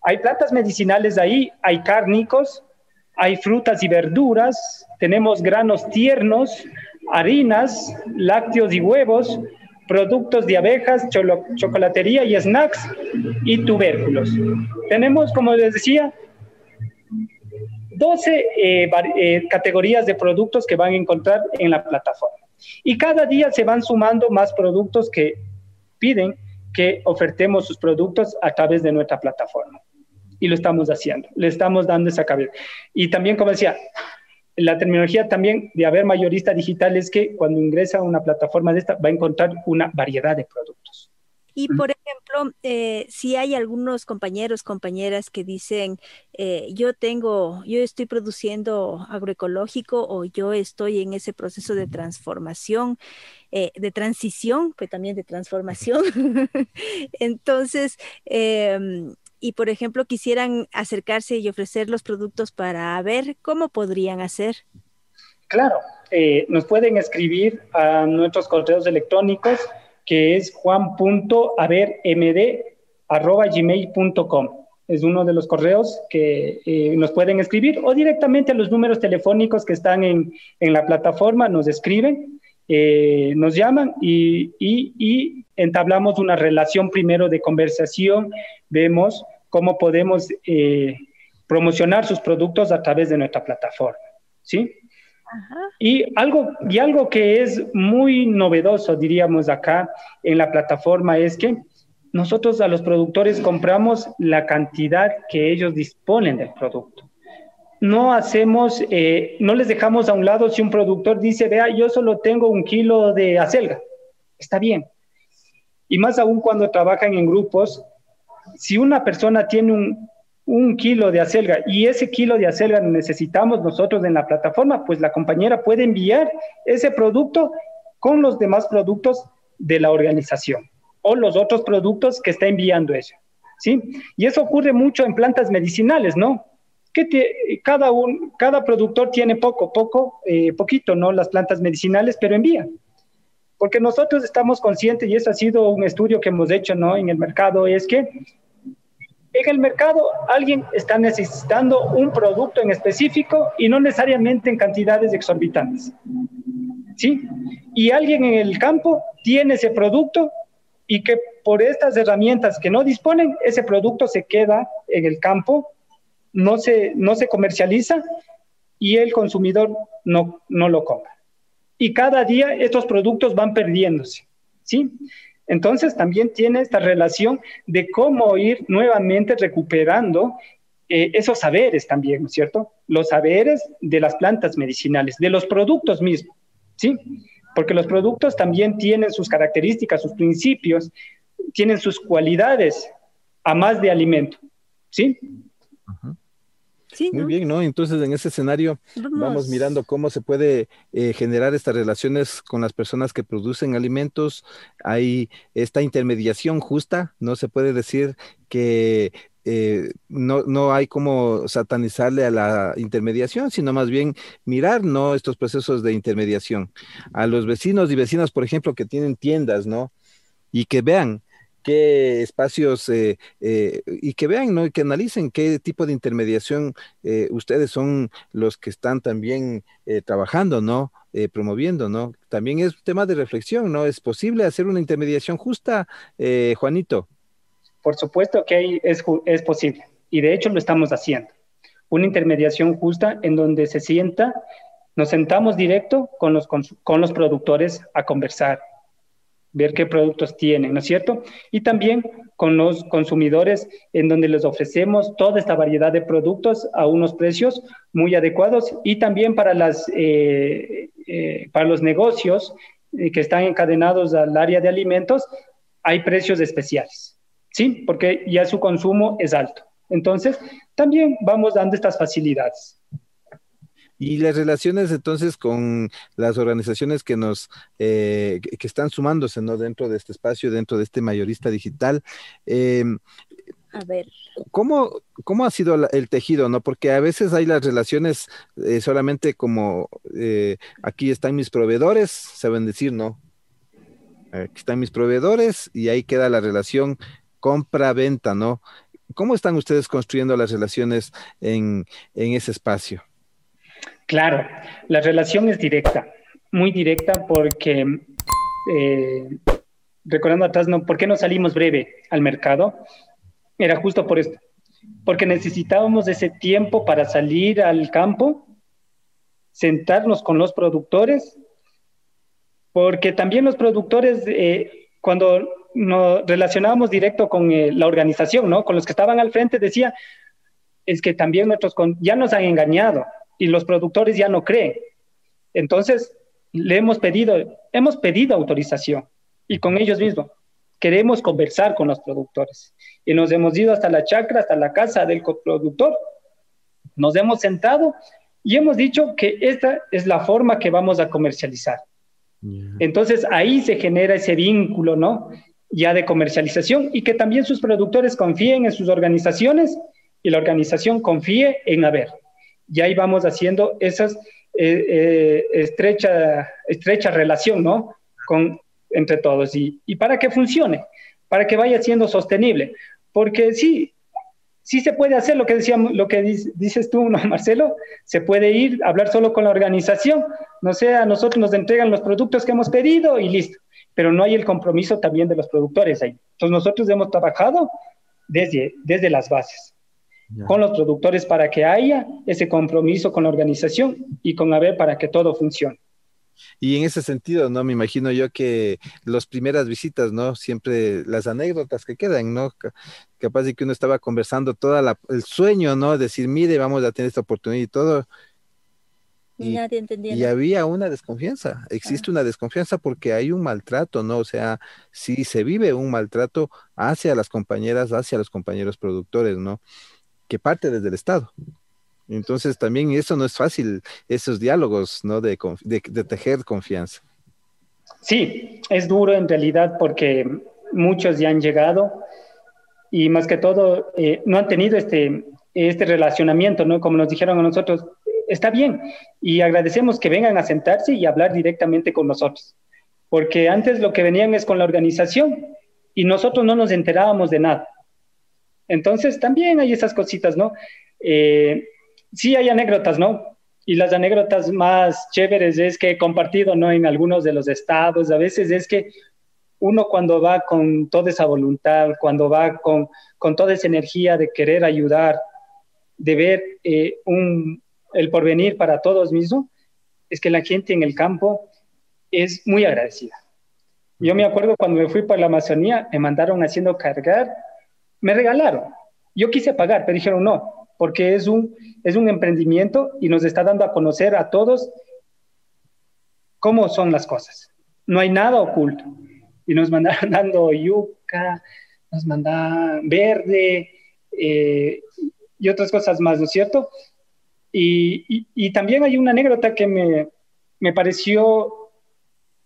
Hay plantas medicinales ahí, hay cárnicos, hay frutas y verduras, tenemos granos tiernos, harinas, lácteos y huevos, productos de abejas, chocolatería y snacks y tubérculos. Tenemos, como les decía, 12 eh, eh, categorías de productos que van a encontrar en la plataforma. Y cada día se van sumando más productos que piden que ofertemos sus productos a través de nuestra plataforma. Y lo estamos haciendo, le estamos dando esa cabeza. Y también, como decía, la terminología también de haber mayorista digital es que cuando ingresa a una plataforma de esta va a encontrar una variedad de productos. Y por ejemplo, eh, si hay algunos compañeros, compañeras que dicen, eh, yo tengo, yo estoy produciendo agroecológico o yo estoy en ese proceso de transformación, eh, de transición, pues también de transformación. Entonces, em, y por ejemplo quisieran acercarse y ofrecer los productos para ver cómo podrían hacer. Claro, nos pueden escribir a nuestros correos electrónicos que es juan.avermd.gmail.com. Es uno de los correos que eh, nos pueden escribir o directamente a los números telefónicos que están en, en la plataforma, nos escriben, eh, nos llaman y, y, y, entablamos una relación primero de conversación, vemos cómo podemos eh, promocionar sus productos a través de nuestra plataforma. ¿Sí? Y algo, y algo que es muy novedoso, diríamos acá en la plataforma, es que nosotros a los productores compramos la cantidad que ellos disponen del producto. No hacemos, eh, no les dejamos a un lado si un productor dice, vea, yo solo tengo un kilo de acelga. Está bien. Y más aún cuando trabajan en grupos, si una persona tiene un, kilo de acelga y ese kilo de acelga necesitamos nosotros en la plataforma, pues la compañera puede enviar ese producto con los demás productos de la organización o los otros productos que está enviando ella. ¿sí? Y eso ocurre mucho en plantas medicinales, ¿no? Que cada, cada productor tiene poco, poco, eh, poquito, ¿no? Las plantas medicinales, pero envía. Porque nosotros estamos conscientes, y eso ha sido un estudio que hemos hecho, ¿no? En el mercado, es que en el mercado alguien está necesitando un producto en específico y no necesariamente en cantidades exorbitantes. ¿Sí? Y alguien en el campo tiene ese producto y que por estas herramientas que no disponen, ese producto se queda en el campo, no se, no se comercializa y el consumidor no, no lo compra. Y cada día estos productos van perdiéndose. ¿Sí? Entonces también tiene esta relación de cómo ir nuevamente recuperando eh, esos saberes también, ¿no es cierto? Los saberes de las plantas medicinales, de los productos mismos, ¿sí? Porque los productos también tienen sus características, sus principios, tienen sus cualidades a más de alimento, ¿sí? Muy bien, ¿no? Entonces, en ese escenario vamos, mirando cómo se puede eh, generar estas relaciones con las personas que producen alimentos. Hay esta intermediación justa, no se puede decir que eh, no, no hay como satanizarle a la intermediación, sino más bien mirar, ¿no? Estos procesos de intermediación. A los vecinos y vecinas, por ejemplo, que tienen tiendas, ¿no? Y que vean qué espacios eh, eh, y que vean, ¿no? Y que analicen qué tipo de intermediación eh, ustedes son los que están también trabajando, ¿no? promoviendo, ¿no? También es un tema de reflexión, ¿no? ¿Es posible hacer una intermediación justa, Juanito? Por supuesto que es, es posible y de hecho lo estamos haciendo. Una intermediación justa en donde se sienta, nos sentamos directo con los, con los productores a conversar, ver qué productos tienen, ¿no es cierto? Y también con los consumidores en donde les ofrecemos toda esta variedad de productos a unos precios muy adecuados y también para, las, eh, eh, para los negocios eh, que están encadenados al área de alimentos, hay precios especiales, ¿sí? Porque ya su consumo es alto. Entonces, también vamos dando estas facilidades. Y las relaciones entonces con las organizaciones que nos eh, que están sumándose ¿no? dentro de este espacio, dentro de este mayorista digital. Eh, a ver. ¿Cómo, ¿Cómo ha sido el tejido? ¿no? Porque a veces hay las relaciones eh, solamente como aquí están mis proveedores, saben decir, ¿no? Aquí están mis proveedores y ahí queda la relación compra-venta, ¿no? ¿Cómo están ustedes construyendo las relaciones en, en ese espacio? Claro, la relación es directa, muy directa porque, eh, recordando atrás, ¿no? ¿por qué no salimos breve al mercado? Era justo por esto, porque necesitábamos ese tiempo para salir al campo, sentarnos con los productores, porque también los productores, eh, cuando nos relacionábamos directo con eh, la organización, ¿no? Con los que estaban al frente, decía, es que también nuestros, ya nos han engañado, y los productores ya no creen. Entonces, le hemos pedido, hemos pedido autorización y con ellos mismos queremos conversar con los productores. Y nos hemos ido hasta la chacra, hasta la casa del coproductor. Nos hemos sentado y hemos dicho que esta es la forma que vamos a comercializar. Entonces ahí se genera ese vínculo, ¿no? Ya de comercialización y que también sus productores confíen en sus organizaciones y la organización confíe en haber y ahí vamos haciendo esa eh, eh, estrecha, estrecha relación, ¿no? Con, entre todos. Y, y, para que funcione, para que vaya siendo sostenible. Porque sí, sí se puede hacer lo que decíamos, lo que dices tú, ¿no, Marcelo? Se puede ir, hablar solo con la organización, no sé, a nosotros nos entregan los productos que hemos pedido y listo. Pero no hay el compromiso también de los productores ahí. Entonces nosotros hemos trabajado desde, desde las bases con los productores para que haya ese compromiso con la organización y con AVE para que todo funcione. Y en ese sentido, ¿no? Me imagino yo que las primeras visitas, ¿no? Siempre las anécdotas que quedan, ¿no? Capaz de que uno estaba conversando todo el sueño, ¿no? Decir, mire, vamos a tener esta oportunidad y todo. Y, Nadie entendía. Y había una desconfianza, existe una desconfianza porque hay un maltrato, ¿no? O sea, si se vive un maltrato hacia las compañeras, hacia los compañeros productores, ¿no? Que parte desde el Estado. Entonces también eso no es fácil, esos diálogos, ¿no? De, tejer confianza. Sí, es duro en realidad porque muchos ya han llegado y más que todo eh, no han tenido este, este relacionamiento, ¿no? Como nos dijeron a nosotros, está bien y agradecemos que vengan a sentarse y hablar directamente con nosotros, porque antes lo que venían es con la organización y nosotros no nos enterábamos de nada. Entonces, también hay esas cositas, ¿no? Eh, sí hay anécdotas, ¿no? Y las anécdotas más chéveres es que he compartido, ¿no? En algunos de los estados, a veces es que uno cuando va con toda esa voluntad, cuando va con, con toda esa energía de querer ayudar, de ver eh, un, el porvenir para todos mismos, es que la gente en el campo es muy agradecida. Yo me acuerdo cuando me fui para la Amazonía, me mandaron haciendo cargar me regalaron. Yo quise pagar, pero dijeron no, porque es un, es un emprendimiento y nos está dando a conocer a todos cómo son las cosas. No hay nada oculto. Y nos mandaron dando yuca, nos mandaron verde eh, y otras cosas más, ¿no es cierto? Y, y, también hay una anécdota que me, me pareció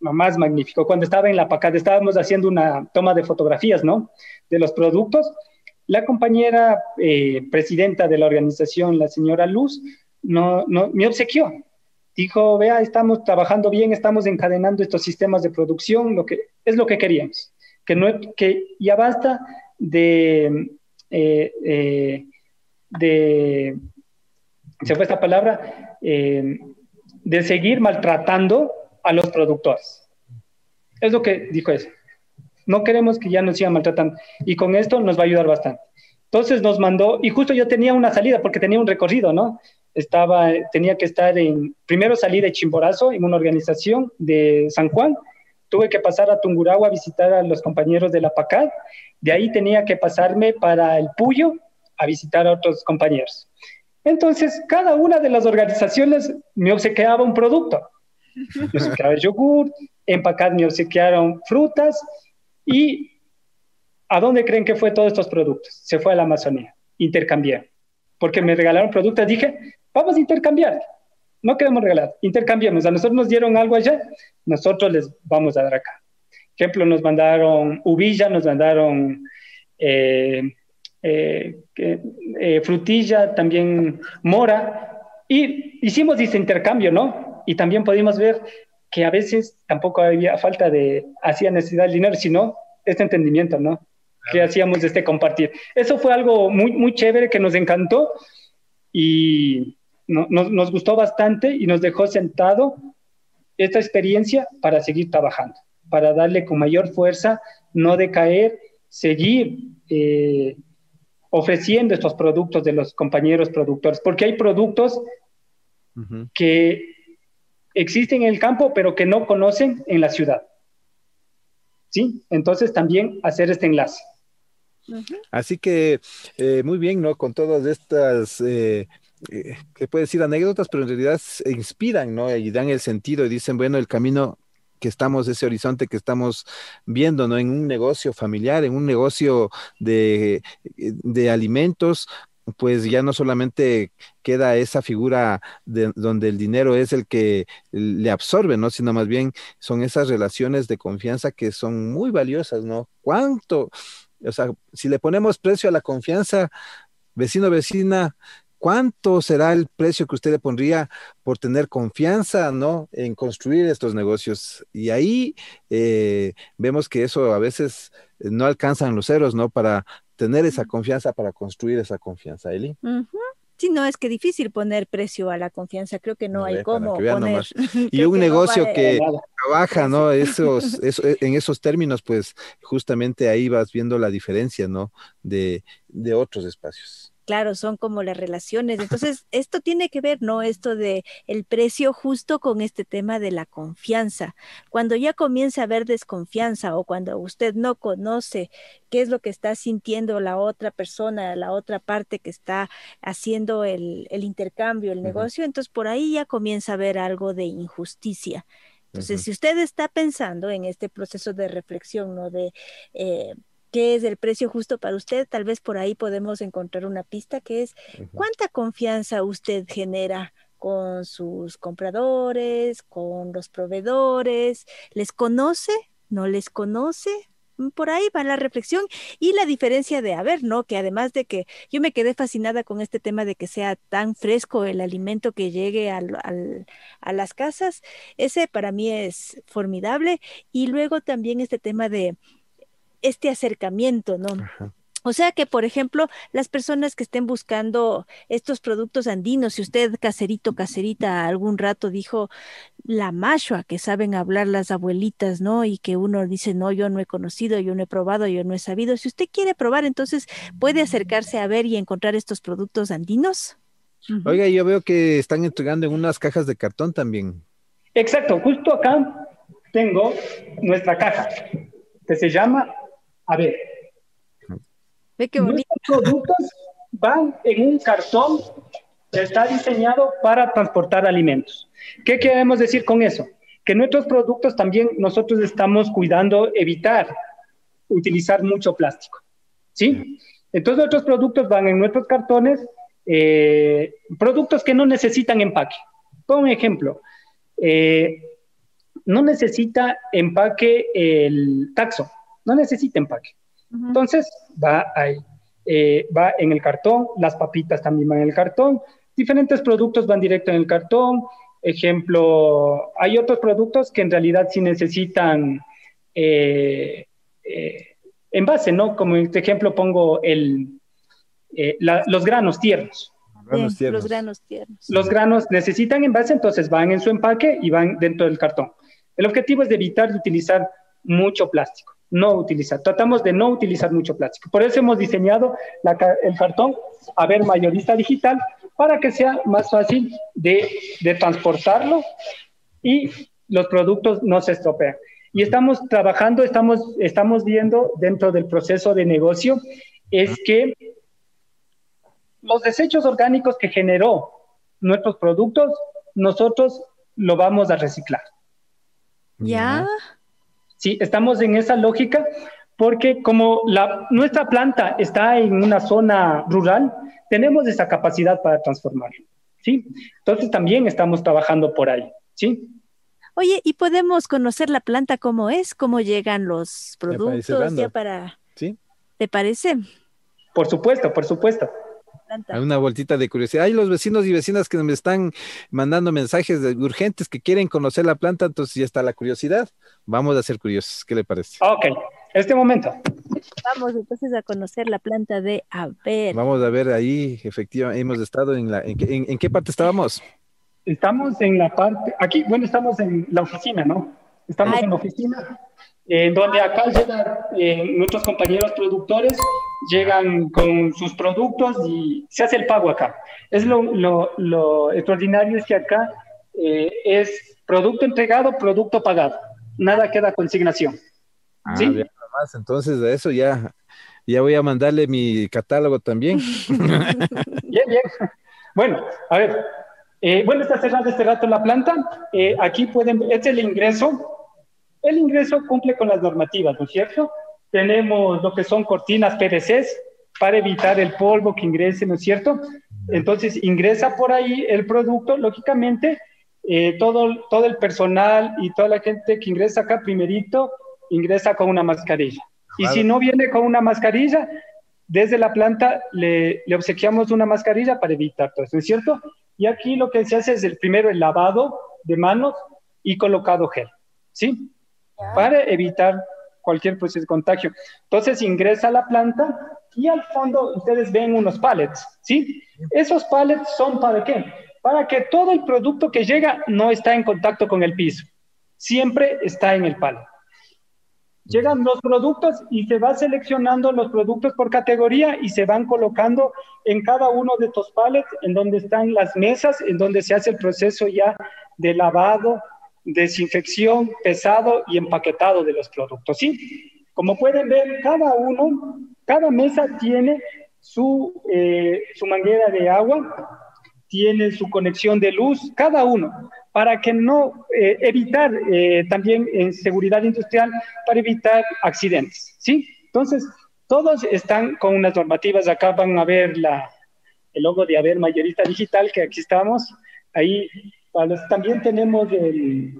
más magnífico. Cuando estaba en la PACAD, estábamos haciendo una toma de fotografías, ¿no? De los productos. La compañera eh, presidenta de la organización, la señora Luz, no, no, me obsequió. Dijo, vea, estamos trabajando bien, estamos encadenando estos sistemas de producción, lo que, es lo que queríamos. Que, no, que ya basta de, eh, eh, de, se fue esta palabra, de seguir maltratando a los productores. Es lo que dijo eso. No queremos que ya nos sigan maltratando. Y con esto nos va a ayudar bastante. Entonces nos mandó, y justo yo tenía una salida porque tenía un recorrido, ¿no? Estaba, tenía que estar en, primero salí de Chimborazo, en una organización de San Juan, tuve que pasar a Tungurahua a visitar a los compañeros de la PACAD, de ahí tenía que pasarme para el Puyo a visitar a otros compañeros. Entonces, cada una de las organizaciones me obsequiaba un producto. Me obsequiaba yogur, en PACAD me obsequiaron frutas y ¿a dónde creen que fue todos estos productos? Se fue a la Amazonía, intercambié. Porque me regalaron productos, dije, vamos a intercambiar. no queremos regalar, intercambiamos. A nosotros nos dieron algo allá, nosotros les vamos a dar acá. Ejemplo, nos mandaron uvilla, nos mandaron eh, eh, eh, frutilla, también mora, y hicimos ese intercambio, ¿no? Y también pudimos ver que a veces tampoco había falta de, hacía necesidad del dinero, sino este entendimiento, ¿no? Que hacíamos este compartir. Eso fue algo muy, muy chévere que nos encantó y no, nos, nos gustó bastante y nos dejó sentado esta experiencia para seguir trabajando, para darle con mayor fuerza, no decaer, seguir eh, ofreciendo estos productos de los compañeros productores, porque hay productos que existen en el campo, pero que no conocen en la ciudad. ¿Sí? Entonces también hacer este enlace. Así que eh, muy bien, ¿no? Con todas estas, eh, eh, que puede decir anécdotas, pero en realidad inspiran, ¿no? Y dan el sentido y dicen, bueno, el camino que estamos, ese horizonte que estamos viendo, ¿no? En un negocio familiar, en un negocio de, de alimentos, pues ya no solamente queda esa figura de, donde el dinero es el que le absorbe, ¿no? Sino más bien son esas relaciones de confianza que son muy valiosas, ¿no? ¿Cuánto? O sea, si le ponemos precio a la confianza, vecino, vecina, ¿cuánto será el precio que usted le pondría por tener confianza, ¿no? En construir estos negocios. Y ahí eh, vemos que eso a veces no alcanzan los ceros, ¿no? Para tener esa confianza, para construir esa confianza, Eli. Sí, no, es que difícil poner precio a la confianza, creo que no, hay cómo poner. Y un negocio que trabaja, ¿no? Esos, en esos términos, pues justamente ahí vas viendo la diferencia, ¿no? De, de otros espacios claro, son como las relaciones. Entonces, esto tiene que ver, ¿no? Esto de el precio justo con este tema de la confianza. Cuando ya comienza a haber desconfianza o cuando usted no conoce qué es lo que está sintiendo la otra persona, la otra parte que está haciendo el, intercambio, el negocio, entonces por ahí ya comienza a haber algo de injusticia. Entonces, si usted está pensando en este proceso de reflexión, ¿no? De eh, qué es el precio justo para usted, tal vez por ahí podemos encontrar una pista que es cuánta confianza usted genera con sus compradores, con los proveedores, ¿les conoce? ¿No les conoce? Mm, por ahí va la reflexión y la diferencia de, a ver, ¿no? Que además de que yo me quedé fascinada con este tema de que sea tan fresco el alimento que llegue al, a las casas, ese para mí es formidable. Y luego también este tema de, este acercamiento, ¿no? O sea que, por ejemplo, las personas que estén buscando estos productos andinos, si usted caserito, caserita, algún rato dijo la mashua, que saben hablar las abuelitas, ¿no? Y que uno dice, no, yo no he conocido, yo no he probado, yo no he sabido. Si usted quiere probar, entonces puede acercarse a ver y encontrar estos productos andinos. Oiga, yo veo que están entregando en unas cajas de cartón también. Exacto, justo acá tengo nuestra caja, que se llama a ver. Ve qué bonito. Nuestros productos van en un cartón que está diseñado para transportar alimentos. ¿Qué queremos decir con eso? Que nuestros productos también nosotros estamos cuidando evitar utilizar mucho plástico. ¿Sí? Entonces nuestros productos van en nuestros cartones, eh, productos que no necesitan empaque. Por un ejemplo, eh, no necesita empaque el taxo no necesita empaque. Entonces, va ahí. Eh, va en el cartón, las papitas también van en el cartón, diferentes productos van directo en el cartón. Ejemplo, hay otros productos que en realidad sí necesitan eh, eh, envase, ¿no? Como este ejemplo pongo el, los granos tiernos. Los granos tiernos. Los granos necesitan envase, entonces van en su empaque y van dentro del cartón. El objetivo es de evitar utilizar mucho plástico no utilizar. Tratamos de no utilizar mucho plástico. Por eso hemos diseñado el cartón a ver mayorista digital para que sea más fácil de, transportarlo y los productos no se estropean. Y estamos trabajando, estamos, estamos viendo dentro del proceso de negocio, es que los desechos orgánicos que generó nuestros productos, nosotros lo vamos a reciclar. ¿Ya? Sí, estamos en esa lógica porque como la, nuestra planta está en una zona rural, tenemos esa capacidad para transformarlo. ¿sí? Entonces también estamos trabajando por ahí, ¿sí? Oye, ¿y podemos conocer la planta cómo es? ¿Cómo llegan los productos? Ya para, ¿Sí? ¿te parece? Por supuesto, por supuesto. Hay una vueltita de curiosidad. Hay los vecinos y vecinas que me están mandando mensajes de- urgentes que quieren conocer la planta, entonces ya está la curiosidad. Vamos a ser curiosos. ¿Qué le parece? Ok, este momento. Vamos entonces a conocer la planta de Aver. Vamos a ver ahí, efectivamente, hemos estado en la... ¿En, qué- en- en qué parte estábamos? Estamos en la parte, aquí, bueno, estamos en la oficina, ¿no? Estamos Ay. en la oficina, en donde acá llegan eh, nuestros compañeros productores, llegan con sus productos y se hace el pago acá. Es lo, lo, lo extraordinario es que acá eh, es producto entregado, producto pagado. Nada queda consignación. Ah, Sí. nomás, entonces de eso ya, ya voy a mandarle mi catálogo también. Bien, bien. Bueno, a ver. eh, bueno, está cerrada este rato la planta. Eh, aquí pueden ver, este es el ingreso. El ingreso cumple con las normativas, ¿no es cierto? Tenemos lo que son cortinas PVC para evitar el polvo que ingrese, ¿no es cierto? Entonces ingresa por ahí el producto, lógicamente, eh, todo, todo el personal y toda la gente que ingresa acá primerito ingresa con una mascarilla. Y si no viene con una mascarilla, desde la planta le, le obsequiamos una mascarilla para evitar todo eso, ¿no es cierto? Y aquí lo que se hace es el primero el lavado de manos y colocado gel, ¿sí? Para evitar cualquier proceso de contagio. Entonces ingresa a la planta y al fondo ustedes ven unos pallets, ¿sí? Esos pallets son para qué? Para que todo el producto que llega no está en contacto con el piso, siempre está en el pallet. Llegan los productos y se va seleccionando los productos por categoría y se van colocando en cada uno de estos pallets, en donde están las mesas, en donde se hace el proceso ya de lavado, desinfección, pesado y empaquetado de los productos. ¿sí? Como pueden ver, cada uno, cada mesa tiene su, eh, su manguera de agua, tiene su conexión de luz, cada uno, para que no eh, evitar eh, también en seguridad industrial, para evitar accidentes, ¿sí? Entonces, todos están con unas normativas, acá van a ver la, el logo de Haber Mayorista Digital, que aquí estamos, ahí para los- también tenemos el,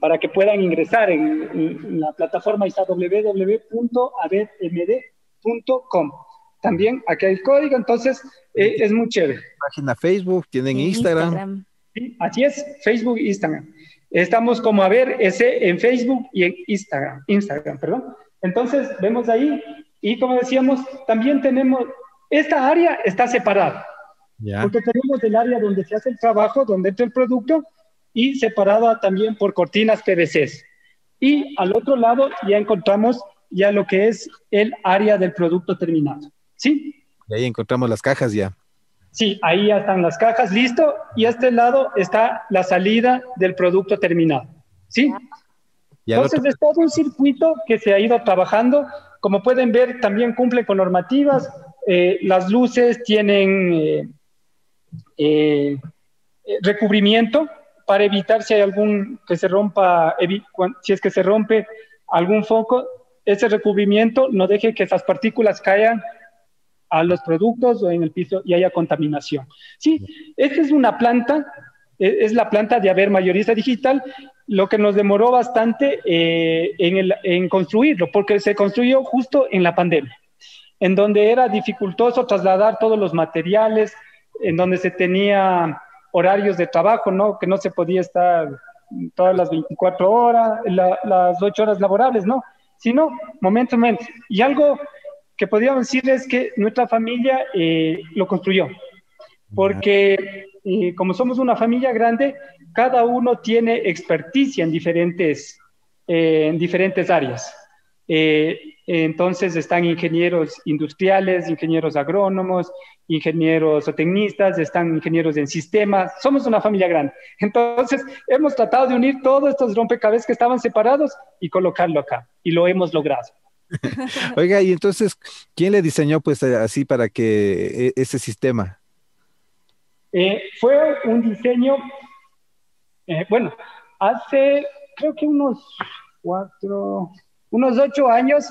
para que puedan ingresar en, en la plataforma está www.avermd.com. También aquí hay el código, entonces eh, es muy chévere. Página Facebook, tienen En Instagram. Sí, así es, Facebook, Instagram. Estamos como a ver ese en Facebook y en Instagram, Instagram, perdón. Entonces vemos ahí y como decíamos, también tenemos esta área está separada, Ya. porque tenemos el área donde se hace el trabajo, donde entra el producto y separada también por cortinas PVC. Y al otro lado ya encontramos ya lo que es el área del producto terminado. ¿Sí? Y ahí encontramos las cajas ya. Sí, ahí ya están las cajas, listo. Y a este lado está la salida del producto terminado. ¿Sí? Entonces otro- es todo un circuito que se ha ido trabajando. Como pueden ver, también cumple con normativas. Eh, las luces tienen eh, eh, eh, recubrimiento para evitar si hay algún que se rompa, si es que se rompe algún foco, ese recubrimiento no deje que esas partículas caigan a los productos o en el piso y haya contaminación. Sí, esta es una planta, eh, es la planta de Haber Mayorista Digital, lo que nos demoró bastante eh, en, el- en construirlo, porque se construyó justo en la pandemia, en donde era dificultoso trasladar todos los materiales, en donde se tenía horarios de trabajo, ¿no? Que no se podía estar todas las 24 horas, la- las 8 horas laborables, ¿no? Sino momento a momento. Y algo que podríamos decir es que nuestra familia eh, lo construyó, porque eh, como somos una familia grande, cada uno tiene experticia en diferentes, eh, en diferentes áreas. Eh, entonces están ingenieros industriales, ingenieros agrónomos, ingenieros o tecnistas, están ingenieros en sistemas, somos una familia grande. Entonces hemos tratado de unir todos estos rompecabezas que estaban separados y colocarlo acá, y lo hemos logrado. Oiga, y entonces, ¿quién le diseñó pues eh, así para que e- ese sistema? Eh, fue un diseño, eh, bueno, hace creo que unos cuatro, unos ocho años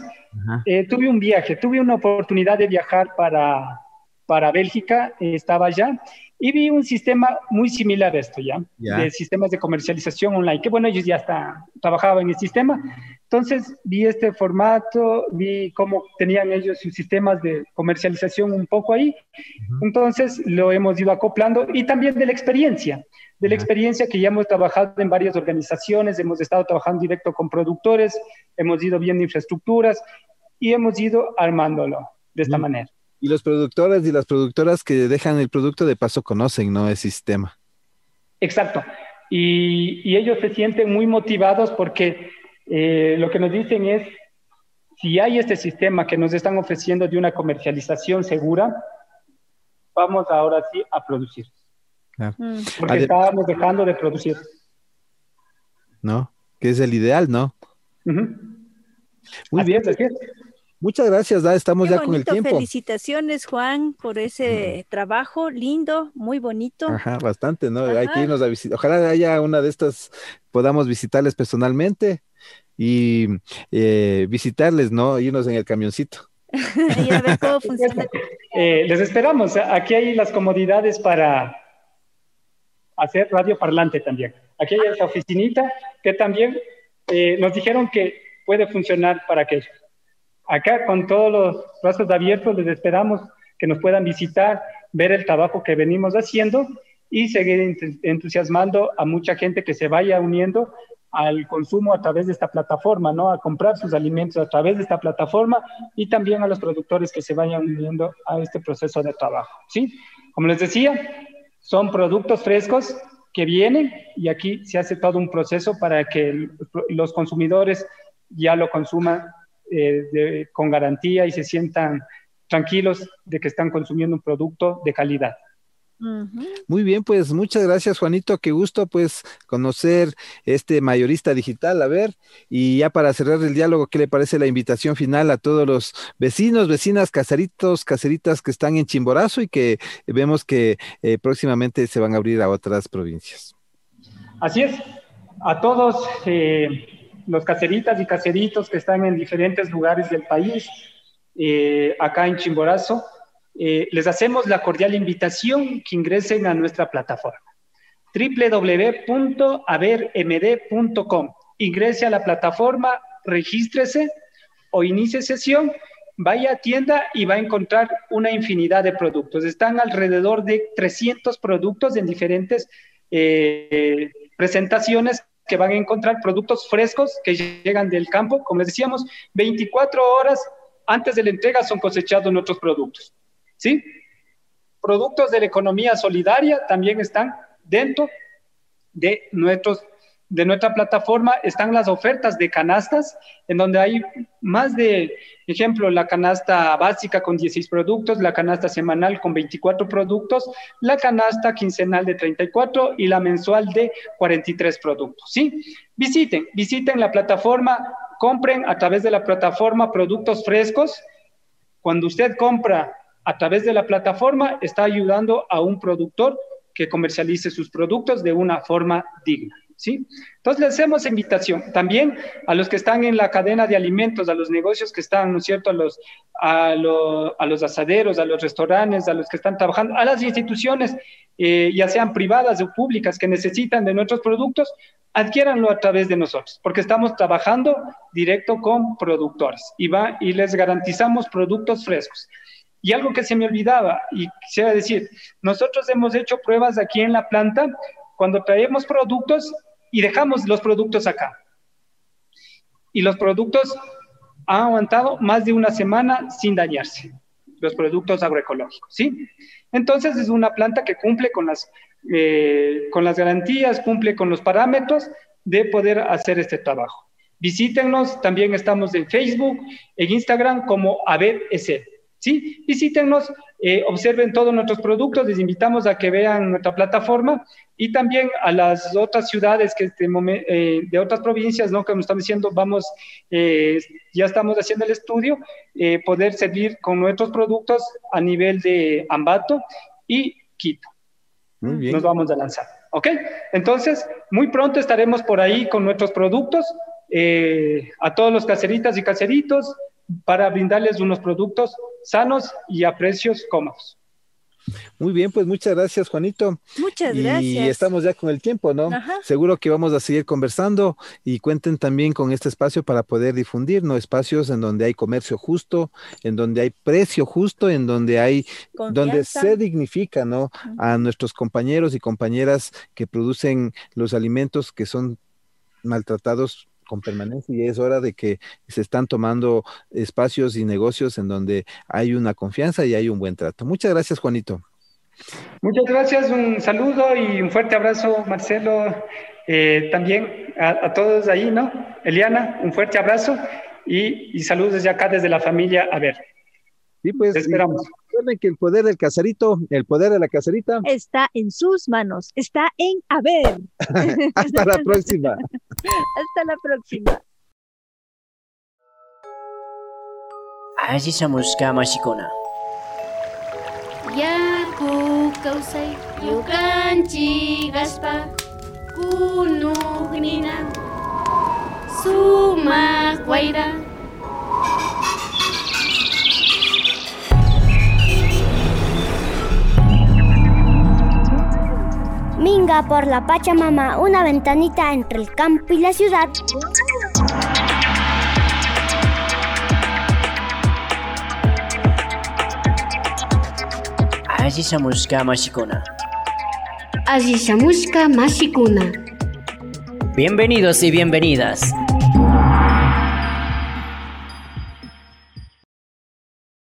eh, tuve un viaje, tuve una oportunidad de viajar para, para Bélgica, estaba allá, y vi un sistema muy similar a esto, ¿ya? Ya. De sistemas de comercialización online, que bueno, ellos ya está, trabajaban en el sistema. Entonces vi este formato, vi cómo tenían ellos sus sistemas de comercialización un poco ahí. Entonces lo hemos ido acoplando y también de la experiencia, de la experiencia que ya hemos trabajado en varias organizaciones, hemos estado trabajando directo con productores, hemos ido viendo infraestructuras y hemos ido armándolo de esta manera. Y los productores y las productoras que dejan el producto de paso conocen, ¿no? El sistema. Exacto. Y, y ellos se sienten muy motivados porque eh, lo que nos dicen es, si hay este sistema que nos están ofreciendo de una comercialización segura, vamos ahora sí a producir. Mm. Porque estábamos dejando de producir. ¿No? Que es el ideal, ¿no? Muy Así bien. es, así es. Muchas gracias, Da. Estamos Qué ya con el bonito. tiempo. Felicitaciones, Juan, por ese trabajo lindo, muy bonito. Ajá, bastante, ¿no? Hay que Ajá. irnos a visitar. Ojalá haya una de estas, podamos visitarles personalmente y eh, visitarles, ¿no? Irnos en el camioncito. y a ver cómo funciona. Eh, les esperamos. Aquí hay las comodidades para hacer radio parlante también. Aquí hay esa oficinita que también eh, nos dijeron que puede funcionar para aquello. Acá con todos los brazos abiertos les esperamos que nos puedan visitar, ver el trabajo que venimos haciendo y seguir ent- entusiasmando a mucha gente que se vaya uniendo al consumo a través de esta plataforma, ¿no? A comprar sus alimentos a través de esta plataforma y también a los productores que se vayan uniendo a este proceso de trabajo, ¿sí? Como les decía, son productos frescos que vienen y aquí se hace todo un proceso para que los consumidores ya lo consuman eh, de- con garantía y se sientan tranquilos de que están consumiendo un producto de calidad. Muy bien, pues muchas gracias, Juanito. Qué gusto, pues, conocer este mayorista digital. A ver, y ya para cerrar el diálogo, ¿qué le parece la invitación final a todos los vecinos, vecinas, caseritos, caseritas que están en Chimborazo y que vemos que eh, próximamente se van a abrir a otras provincias? Así es, a todos eh, los caseritas y caseritos que están en diferentes lugares del país, eh, acá en Chimborazo, eh, les hacemos la cordial invitación que ingresen a nuestra plataforma www.avermd.com. Ingrese a la plataforma, regístrese o inicie sesión, vaya a tienda y va a encontrar una infinidad de productos. Están alrededor de 300 productos en diferentes eh, presentaciones que van a encontrar productos frescos que llegan del campo. Como les decíamos, 24 horas antes de la entrega son cosechados nuestros productos. ¿Sí? Productos de la economía solidaria también están dentro de, nuestros, de nuestra plataforma. Están las ofertas de canastas, en donde hay más de, ejemplo, la canasta básica con 16 productos, la canasta semanal con 24 productos, la canasta quincenal de 34 y la mensual de 43 productos. ¿sí? Visiten, visiten la plataforma, compren a través de la plataforma productos frescos. Cuando usted compra a través de la plataforma, está ayudando a un productor que comercialice sus productos de una forma digna. ¿Sí? Entonces, le hacemos invitación también a los que están en la cadena de alimentos, a los negocios que están, ¿no es cierto?, a los, a, lo, a los asaderos, a los restaurantes, a los que están trabajando, a las instituciones, eh, ya sean privadas o públicas, que necesitan de nuestros productos, adquiéranlo a través de nosotros, porque estamos trabajando directo con productores y, va, y les garantizamos productos frescos. Y algo que se me olvidaba, y quisiera decir, nosotros hemos hecho pruebas aquí en la planta cuando traemos productos y dejamos los productos acá. Y los productos han aguantado más de una semana sin dañarse, los productos agroecológicos, ¿sí? Entonces es una planta que cumple con las, eh, con las garantías, cumple con los parámetros de poder hacer este trabajo. Visítenos, también estamos en Facebook, en Instagram como ABES. ¿Sí? Visítenos, eh, observen todos nuestros productos, les invitamos a que vean nuestra plataforma y también a las otras ciudades que este momento, eh, de otras provincias, ¿no? Como están diciendo, vamos, eh, ya estamos haciendo el estudio, eh, poder servir con nuestros productos a nivel de Ambato y Quito. Muy bien. Nos vamos a lanzar, ¿ok? Entonces, muy pronto estaremos por ahí con nuestros productos, eh, a todos los caseritas y caseritos, para brindarles unos productos sanos y a precios cómodos. Muy bien, pues muchas gracias, Juanito. Muchas y gracias. estamos ya con el tiempo, ¿no? Ajá. Seguro que vamos a seguir conversando y cuenten también con este espacio para poder difundir, ¿no? Espacios en donde hay comercio justo, en donde hay precio justo, en donde hay, donde se dignifica, ¿no? A nuestros compañeros y compañeras que producen los alimentos que son maltratados con permanencia y es hora de que se están tomando espacios y negocios en donde hay una confianza y hay un buen trato. Muchas gracias, Juanito. Muchas gracias, un saludo y un fuerte abrazo, Marcelo. Eh, también a, a todos ahí, ¿no? Eliana, un fuerte abrazo y, y saludos desde acá, desde la familia. A ver, Sí, pues te esperamos. Recuerden que el poder del caserito, el poder de la caserita. Está en sus manos, está en haber. Hasta la próxima. Hasta la próxima. Allí Mushka Mashikuna. Yaku kawsay yukanchik aspa kunugnina sumaq wayra Minga por la Pachamama, una ventanita entre el campo y la ciudad. Allí Mushka Mashikuna. asishamushka mashikuna Bienvenidos y bienvenidas.